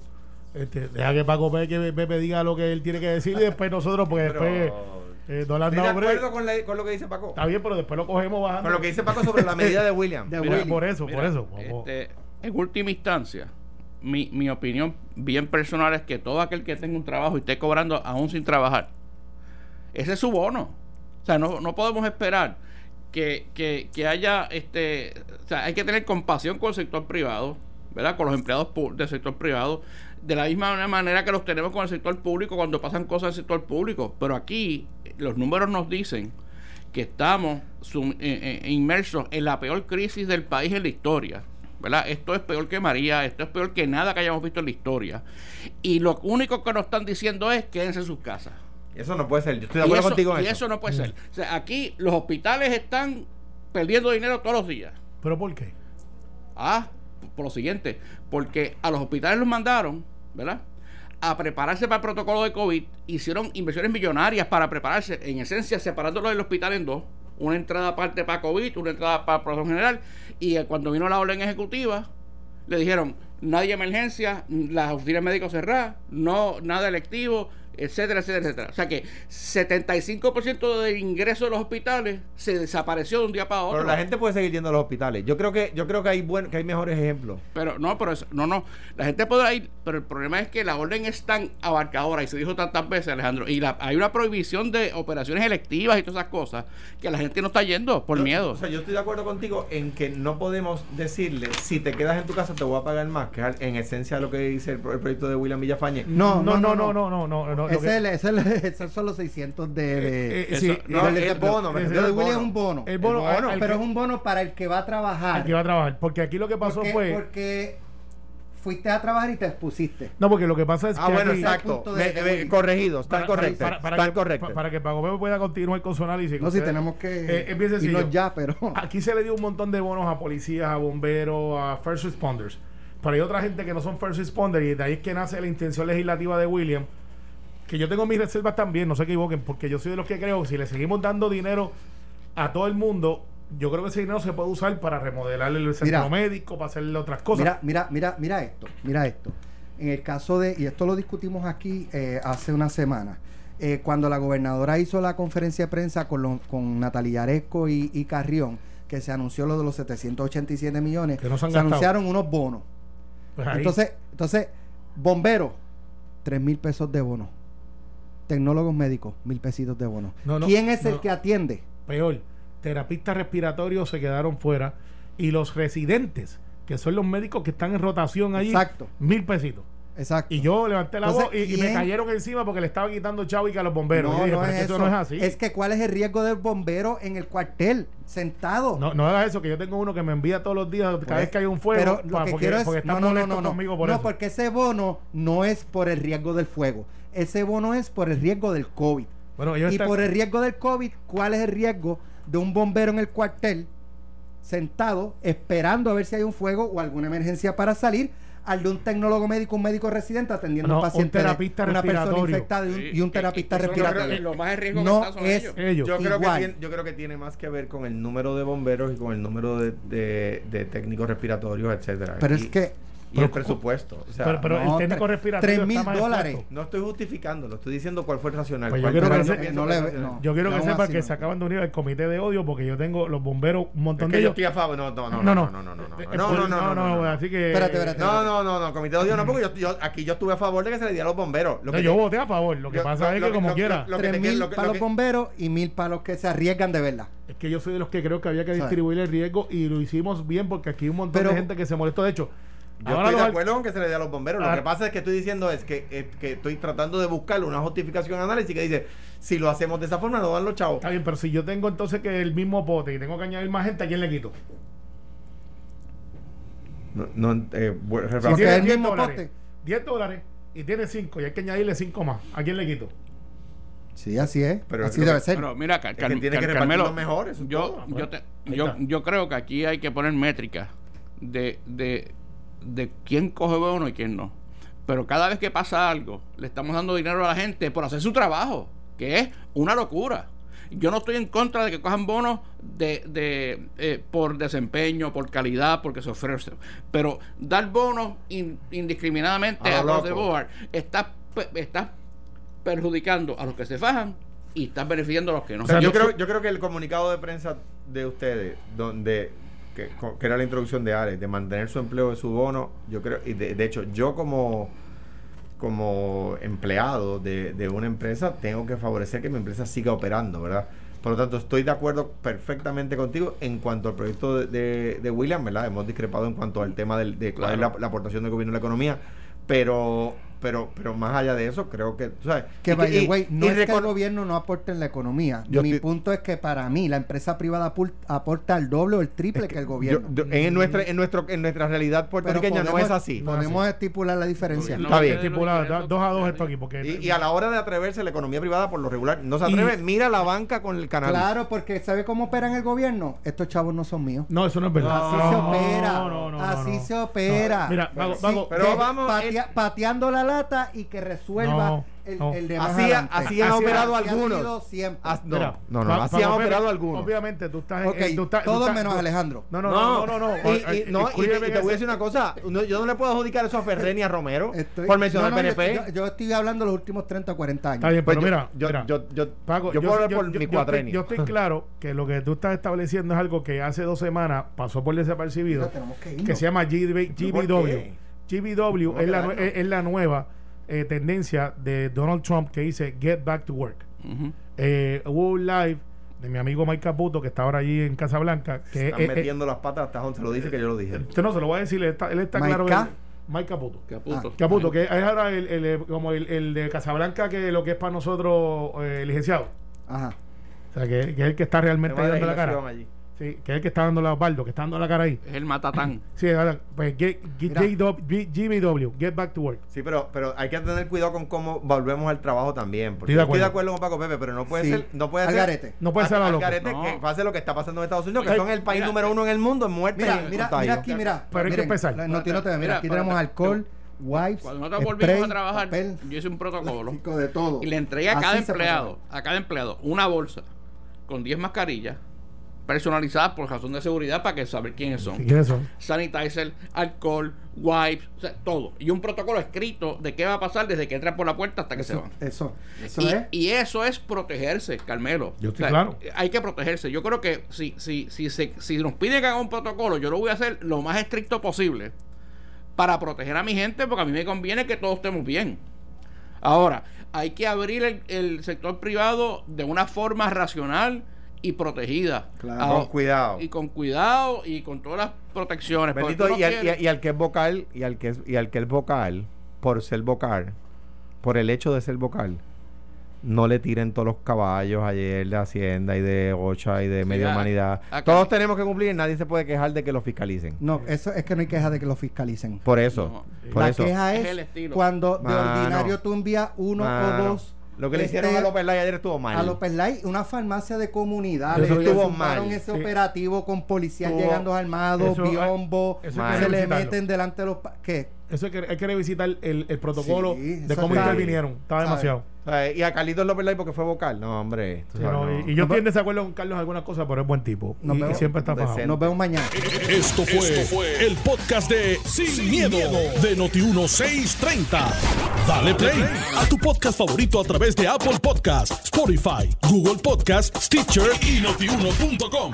Speaker 2: Este, deja que Paco Pepe, que Pepe diga lo que él tiene que decir y después nosotros, porque
Speaker 4: Pero-
Speaker 2: después eh, no le han
Speaker 4: Estoy de acuerdo con, la- con lo que dice Paco.
Speaker 2: Está bien, pero después lo cogemos bajando.
Speaker 4: Con lo que dice Paco sobre la medida de William. [laughs]
Speaker 3: De
Speaker 2: Mira,
Speaker 3: Willy.
Speaker 2: por eso,
Speaker 5: Mira,
Speaker 2: por eso.
Speaker 5: Este, en última instancia, mi, mi opinión bien personal es que todo aquel que tenga un trabajo y esté cobrando aún sin trabajar, ese es su bono. O sea, no, no podemos esperar que, que, que haya, este, o sea, hay que tener compasión con el sector privado, ¿verdad? Con los empleados pu- del sector privado, de la misma manera que los tenemos con el sector público cuando pasan cosas en el sector público. Pero aquí eh, los números nos dicen que estamos sum- eh, eh, inmersos en la peor crisis del país en la historia. ¿verdad? Esto es peor que María, esto es peor que nada que hayamos visto en la historia. Y lo único que nos están diciendo es quédense en sus casas.
Speaker 4: Eso no puede ser. Yo estoy de
Speaker 5: Y
Speaker 4: acuerdo
Speaker 5: eso,
Speaker 4: contigo en
Speaker 5: y
Speaker 4: eso.
Speaker 5: eso no puede ser. O sea, aquí los hospitales están perdiendo dinero todos los días.
Speaker 2: ¿Pero por qué?
Speaker 5: Ah, por lo siguiente, porque a los hospitales los mandaron, ¿verdad? A prepararse para el protocolo de COVID, hicieron inversiones millonarias para prepararse, en esencia separándolo del hospital en dos, una entrada aparte para COVID, una entrada para protocolo general, y eh, cuando vino la orden ejecutiva, le dijeron, nadie emergencia, las oficinas médicas cerradas, no, nada electivo, etcétera, etcétera, etcétera. O sea que 75% del ingreso de los hospitales se desapareció de un día para otro.
Speaker 4: Pero la gente puede seguir yendo a los hospitales. Yo creo que yo creo que hay buen, que hay mejores ejemplos.
Speaker 5: Pero no, pero es- no, no. La gente podrá ir, pero el problema es que la orden es tan abarcadora y se dijo tantas veces, Alejandro, y la- hay una prohibición de operaciones electivas y todas esas cosas que la gente no está yendo por
Speaker 4: Yo-
Speaker 5: miedo.
Speaker 4: O sea, yo estoy de acuerdo contigo en que no podemos decirle, si te quedas en tu casa te voy a pagar más, que en esencia lo que dice el proyecto de William Villafañe.
Speaker 3: No,
Speaker 2: no, no, no, no, no, no, no, lo
Speaker 3: Ese
Speaker 2: que-
Speaker 3: es el- ese es el- [laughs] esos son los 600 de... de-
Speaker 2: Eh,
Speaker 5: Eso-
Speaker 2: sí,
Speaker 4: No, es bono, me
Speaker 3: de Willy es un bono.
Speaker 2: el bono,
Speaker 4: el
Speaker 2: al
Speaker 3: pero es
Speaker 2: que-
Speaker 3: un bono para el que va a trabajar.
Speaker 2: al que va a trabajar. Porque aquí lo que pasó
Speaker 3: porque,
Speaker 2: fue.
Speaker 3: porque fuiste a trabajar y te expusiste.
Speaker 2: No, porque lo que pasa es
Speaker 4: Ah,
Speaker 2: que.
Speaker 4: bueno,
Speaker 2: aquí-
Speaker 4: exacto.
Speaker 3: de-
Speaker 4: Me-
Speaker 3: de
Speaker 4: me-
Speaker 3: Willy.
Speaker 4: corregidos, están
Speaker 2: para, para-
Speaker 4: correctos.
Speaker 2: para- que, para que Paco Pepe pueda continuar con su análisis.
Speaker 3: No, si tenemos que
Speaker 2: Eh, es bien sencillo.
Speaker 3: irnos ya, pero...
Speaker 2: Aquí se le dio un montón de bonos a policías, a bomberos, a first responders. Pero hay otra gente que no son first responders y de ahí es que nace la intención legislativa de William. Que yo tengo mis reservas también, no se equivoquen, porque yo soy de los que creo que si le seguimos dando dinero a todo el mundo, yo creo que ese dinero se puede usar para remodelar el centro
Speaker 3: Mira.
Speaker 2: médico, para hacerle otras cosas.
Speaker 3: Mira, mira, mira, mira esto, mira esto. En el caso de, y esto lo discutimos aquí eh, hace una semana, eh, cuando la gobernadora hizo la conferencia de prensa con, lo- con Natalia Yaresco y, y Carrión, que se anunció lo de los 787 millones,
Speaker 2: Que no se han
Speaker 3: se anunciaron unos bonos.
Speaker 2: Pues
Speaker 3: Entonces, entonces, bomberos, 3 mil pesos de bono. Tecnólogos médicos, mil pesitos de bono.
Speaker 2: No, no,
Speaker 3: ¿Quién es el que atiende?
Speaker 2: peor, terapistas respiratorios se quedaron fuera y los residentes, que son los médicos que están en rotación allí,
Speaker 3: Exacto.
Speaker 2: mil pesitos.
Speaker 3: Exacto.
Speaker 2: Y yo levanté la
Speaker 3: Entonces,
Speaker 2: voz y, y me cayeron encima porque le estaba quitando chavo y que a los bomberos.
Speaker 3: No,
Speaker 2: dije,
Speaker 3: es eso.
Speaker 2: eso no es así.
Speaker 3: Es que ¿cuál es el riesgo del bombero en el cuartel? Sentado.
Speaker 2: No, no hagas eso, que yo tengo uno que me envía todos los días, cada vez que hay un fuego,
Speaker 3: Pero lo que
Speaker 2: porque,
Speaker 3: quiero es.
Speaker 2: porque están
Speaker 3: No, no,
Speaker 2: conmigo por
Speaker 3: no,
Speaker 2: eso.
Speaker 3: porque ese bono no es por el riesgo del fuego. Ese bono es por el riesgo del COVID.
Speaker 2: Bueno,
Speaker 3: Y
Speaker 2: están-
Speaker 3: por el riesgo del COVID, ¿cuál es el riesgo de un bombero en el cuartel sentado esperando a ver si hay un fuego o alguna emergencia para salir? Al de un tecnólogo médico, un médico residente atendiendo
Speaker 2: No,
Speaker 3: a un
Speaker 2: un
Speaker 3: paciente, de-
Speaker 2: terapista
Speaker 3: una persona infectada y un,
Speaker 5: Sí,
Speaker 3: y un
Speaker 5: que-
Speaker 3: terapista
Speaker 5: que
Speaker 3: respiratorio.
Speaker 5: Los más en riesgo que
Speaker 3: No
Speaker 5: están son
Speaker 3: es-
Speaker 5: ellos.
Speaker 2: ellos.
Speaker 4: Yo creo, que tiene, yo creo que tiene más que ver con el número de bomberos y con el número de, de- de técnicos respiratorios, etcétera.
Speaker 3: Pero
Speaker 4: Y-
Speaker 3: es que
Speaker 4: y el presupuesto. O sea,
Speaker 2: pero, pero
Speaker 3: no,
Speaker 2: el técnico respiratorio
Speaker 3: tres mil
Speaker 2: está más
Speaker 3: dólares.
Speaker 2: exacto.
Speaker 4: no estoy justificándolo, estoy diciendo cuál fue el racional.
Speaker 2: Pues yo quiero que se-
Speaker 3: no le- no.
Speaker 2: Yo quiero que sepa que
Speaker 3: no.
Speaker 2: se acaban de unir al comité de odio porque yo tengo los bomberos, un
Speaker 4: Es
Speaker 2: montón
Speaker 4: que
Speaker 2: de
Speaker 4: yo
Speaker 2: ellos.
Speaker 4: estoy a favor. No, no, no,
Speaker 2: No,
Speaker 4: no,
Speaker 2: no.
Speaker 4: no, no, no, no,
Speaker 2: Eh,
Speaker 4: no,
Speaker 2: pues,
Speaker 4: no, no, no, no, no.
Speaker 2: así que.
Speaker 3: Espérate, espérate.
Speaker 4: No, no, no, no, comité de odio no, porque yo, yo- aquí yo estuve a favor de que se le diera a los bomberos. Lo
Speaker 2: No,
Speaker 4: que
Speaker 2: yo
Speaker 4: te-
Speaker 2: voté a favor. Lo que
Speaker 4: yo-
Speaker 2: pasa es que, como quiera,
Speaker 4: lo- que te
Speaker 3: Tres
Speaker 4: quiero-
Speaker 3: mil
Speaker 4: lo que-
Speaker 3: para
Speaker 4: lo
Speaker 3: los bomberos y mil para los que se arriesgan de verdad.
Speaker 2: es que yo soy de los que creo que había que distribuir el riesgo y lo hicimos bien porque aquí hay un montón de gente que se molestó. De hecho,
Speaker 4: Yo
Speaker 2: ahora
Speaker 4: estoy de
Speaker 2: al-
Speaker 4: acuerdo con que se le dé a los bomberos. Lo
Speaker 2: Ah.
Speaker 4: que pasa es que estoy diciendo es que, eh, que estoy tratando de buscarle una justificación análisis que dice, si lo hacemos de esa forma, no dan los chavos.
Speaker 2: Está bien, pero si yo tengo entonces que el mismo pote y tengo que añadir más gente, ¿a quién le quito?
Speaker 4: No, no, eh,
Speaker 2: Si tiene
Speaker 3: es el
Speaker 2: 10
Speaker 3: mismo
Speaker 2: dólares,
Speaker 3: pote.
Speaker 2: 10 dólares y tiene 5 y hay que añadirle 5 más, ¿a quién le quito?
Speaker 3: Sí, así es.
Speaker 4: Pero
Speaker 3: así debe
Speaker 4: que-
Speaker 3: ser.
Speaker 5: Pero mira, Car-
Speaker 4: Es que
Speaker 5: Car-
Speaker 4: tiene que
Speaker 5: Car-
Speaker 4: repartirlo
Speaker 5: Carmelo,
Speaker 4: mejor,
Speaker 5: yo,
Speaker 4: todo.
Speaker 5: yo, te- yo, yo creo que aquí hay que poner métricas de, de, de quién coge bono y quién no. Pero cada vez que pasa algo, le estamos dando dinero a la gente por hacer su trabajo, que es una locura. Yo no estoy en contra de que cojan bonos de, de, eh, por desempeño, por calidad, porque se ofrece. Pero dar bonos in- indiscriminadamente
Speaker 4: A
Speaker 5: a
Speaker 4: lo
Speaker 5: los de board está, pe- está perjudicando a los que se fajan y estás beneficiando a los que no.
Speaker 2: O sea,
Speaker 4: yo,
Speaker 2: yo-
Speaker 4: creo, yo creo que el comunicado de prensa de ustedes, donde que, era la introducción de Alex, de mantener su empleo de su bono, yo creo, y de, de hecho, yo como como empleado de, de una empresa, tengo que favorecer que mi empresa siga operando, ¿verdad? Por lo tanto, estoy de acuerdo perfectamente contigo en cuanto al proyecto de, de, de William, ¿verdad? Hemos discrepado en cuanto al tema del- de cuál es la, la aportación del gobierno a la economía, pero pero pero más allá de eso, creo que, tú ¿sabes?
Speaker 3: Que,
Speaker 4: Y
Speaker 3: by the way, no
Speaker 4: y
Speaker 3: es que el gobierno no aporte en la economía.
Speaker 4: Yo
Speaker 3: Mi punto es que para mí la empresa privada apul- aporta el doble o el triple que, el gobierno.
Speaker 4: yo- en nuestra en nuestro en nuestra realidad puertorriqueña no es así.
Speaker 3: Podemos estipular la diferencia.
Speaker 5: No,
Speaker 4: Está bien.
Speaker 5: quieren
Speaker 2: da- dos a dos
Speaker 5: es-
Speaker 2: esto aquí, porque
Speaker 4: Y, y a la hora de atreverse la economía privada por lo regular no se
Speaker 2: Y-
Speaker 4: atreve, mira la banca con el canal.
Speaker 3: Claro, porque ¿sabe cómo opera en el gobierno? Estos chavos no son míos.
Speaker 2: No, eso no es verdad.
Speaker 3: Así
Speaker 2: No,
Speaker 3: se opera.
Speaker 2: no, no, no,
Speaker 3: así
Speaker 2: no.
Speaker 3: se opera.
Speaker 2: No, Mira, vago,
Speaker 3: Sí,
Speaker 2: vago,
Speaker 4: pero vamos,
Speaker 3: patea-
Speaker 4: eh,
Speaker 3: pateando la lata y que resuelva
Speaker 2: No,
Speaker 3: el,
Speaker 2: no.
Speaker 3: el de más
Speaker 4: Así,
Speaker 3: adelante.
Speaker 4: así han
Speaker 2: Así
Speaker 4: operado
Speaker 3: Así
Speaker 4: algunos.
Speaker 3: siempre.
Speaker 4: As- no,
Speaker 2: Mira,
Speaker 4: no, no, así han operado algunos.
Speaker 2: Obviamente, tú estás. Eh, tú estás- tú
Speaker 3: todos
Speaker 2: estás-
Speaker 3: menos
Speaker 2: tú-
Speaker 3: Alejandro.
Speaker 2: No, no, no, no, no. no.
Speaker 4: Y, y- no, y te,
Speaker 2: Escúcheme
Speaker 4: y te voy a decir una cosa. no, yo no le puedo adjudicar eso a Ferrer ni a Romero
Speaker 3: Estoy-
Speaker 4: por mencionar
Speaker 3: no, no,
Speaker 4: el PNP.
Speaker 3: Yo, estoy hablando de los últimos 30 o 40 años.
Speaker 2: Está bien,
Speaker 4: Pues
Speaker 2: pero
Speaker 4: yo-
Speaker 2: mira,
Speaker 4: yo,
Speaker 2: mira,
Speaker 4: yo, yo,
Speaker 2: Paco,
Speaker 4: yo puedo hablar por mi cuatrenio.
Speaker 2: yo estoy claro que lo que tú estás estableciendo es algo que hace dos semanas pasó por desapercibido,
Speaker 3: que
Speaker 2: se llama GB
Speaker 4: ¿Por
Speaker 2: GBW. GBW
Speaker 4: ¿Cómo
Speaker 2: es la, es, es la nueva eh, tendencia de Donald Trump que dice Get Back to Work. Eh, hubo un live de mi amigo Mike Caputo que está ahora allí en Casablanca. Que
Speaker 4: Están
Speaker 2: eh, eh,
Speaker 4: metiendo las patas hasta donde se lo dice que yo lo dije.
Speaker 2: Usted no se lo voy a decir, él está, él está
Speaker 3: Mike
Speaker 2: claro. Que- Mike Caputo.
Speaker 5: Caputo.
Speaker 2: Caputo, que es ahora el, el, como el, el de Casablanca, que lo que es para nosotros eh, licenciado.
Speaker 3: Ajá.
Speaker 2: O sea, que, que es el que está realmente dando la cara.
Speaker 4: allí.
Speaker 2: Sí, que es el que está dando la Osvaldo, que está dando la cara ahí.
Speaker 5: Es el matatán. [clears throat]
Speaker 2: Sí, ahora, pues get- GBW, Get Back to Work.
Speaker 4: Sí, pero, pero hay que tener cuidado con cómo volvemos al trabajo también. Porque
Speaker 2: Estoy de
Speaker 4: yo estoy de
Speaker 2: acuerdo.
Speaker 4: con Paco Pepe, pero no puede
Speaker 3: Sí.
Speaker 4: ser. No puede
Speaker 3: Al
Speaker 4: ser.
Speaker 2: No puede ser a
Speaker 4: al
Speaker 2: loco.
Speaker 4: garete
Speaker 5: No.
Speaker 4: que pase lo que está pasando en Estados Unidos, que
Speaker 2: Ay,
Speaker 4: son el país
Speaker 5: mira.
Speaker 4: número uno en el mundo en muerte
Speaker 3: Mira,
Speaker 4: y
Speaker 3: mira, mira aquí, mira.
Speaker 2: Pero hay que empezar.
Speaker 3: la- No, no te mira,
Speaker 5: Mira,
Speaker 3: aquí tenemos alcohol, wipes,
Speaker 5: Cuando nosotros volvimos
Speaker 3: spray,
Speaker 5: a trabajar,
Speaker 3: papel,
Speaker 5: yo hice un protocolo
Speaker 3: de todo.
Speaker 5: y le entregué a
Speaker 3: Así
Speaker 5: cada empleado, a cada empleado, una bolsa con 10 mascarillas personalizadas por razón de seguridad para que saber quiénes son.
Speaker 2: ¿Quiénes son?
Speaker 5: Sanitizer, alcohol, wipes, o sea, todo. Y un protocolo escrito de qué va a pasar desde que entran por la puerta hasta que se van.
Speaker 3: eso, eso
Speaker 5: Y,
Speaker 3: es.
Speaker 5: y eso es protegerse, Carmelo.
Speaker 2: Yo estoy claro.
Speaker 5: Hay que protegerse. Yo creo que si, si, si, se- si nos piden que haga un protocolo, yo lo voy a hacer lo más estricto posible para proteger a mi gente, porque a mí me conviene que todos estemos bien. Ahora, hay que abrir el, el sector privado de una forma racional y protegida.
Speaker 3: Claro.
Speaker 4: Con cuidado.
Speaker 5: Y con cuidado y con todas las protecciones.
Speaker 4: Bendito,
Speaker 5: no
Speaker 4: y, al, y, al que es vocal, y al que es, y al que es vocal, por ser vocal, por el hecho de ser vocal, no le tiren todos los caballos ayer de Hacienda y de Ocha y de Media Humanidad.
Speaker 5: acá-
Speaker 4: Todos tenemos que cumplir, nadie se puede quejar de que lo fiscalicen.
Speaker 3: No, eso es que no hay queja de que lo fiscalicen.
Speaker 4: Por eso,
Speaker 5: No.
Speaker 4: por
Speaker 3: la
Speaker 4: eso.
Speaker 3: queja
Speaker 5: Es
Speaker 3: es,
Speaker 5: el estilo.
Speaker 3: cuando de
Speaker 4: Mano.
Speaker 3: ordinario tú envías uno
Speaker 4: Mano,
Speaker 3: o dos
Speaker 4: Lo que le hicieron
Speaker 3: este,
Speaker 4: a López Lai ayer estuvo mal.
Speaker 3: a López Lai, una farmacia de comunidad.
Speaker 2: Eso
Speaker 4: estuvo mal.
Speaker 3: ese
Speaker 2: Sí.
Speaker 3: operativo con policías
Speaker 4: Estuvo-
Speaker 3: llegando armados, biombo, se le meten delante de los... ¿Qué?
Speaker 2: Eso hay que, hay que revisitar el, el protocolo
Speaker 3: Sí,
Speaker 2: de cómo
Speaker 3: está-
Speaker 2: intervinieron. Estaba
Speaker 3: ¿sabes?
Speaker 2: demasiado.
Speaker 4: Y a Carlitos López Lai porque fue vocal. No, hombre. tú
Speaker 2: Sí,
Speaker 4: sabes,
Speaker 2: no,
Speaker 4: no.
Speaker 2: Y, y yo estoy en desacuerdo con Carlos en algunas cosas, pero es buen tipo.
Speaker 3: Nos
Speaker 2: Y, y
Speaker 3: vemos.
Speaker 2: siempre está
Speaker 4: Decente.
Speaker 2: fajado.
Speaker 3: Nos vemos mañana.
Speaker 1: Esto fue, el podcast de Sin, miedo, de Noti1630. Dale play a tu podcast favorito a través de Apple Podcasts, Spotify, Google Podcasts, Stitcher y notiuno.com.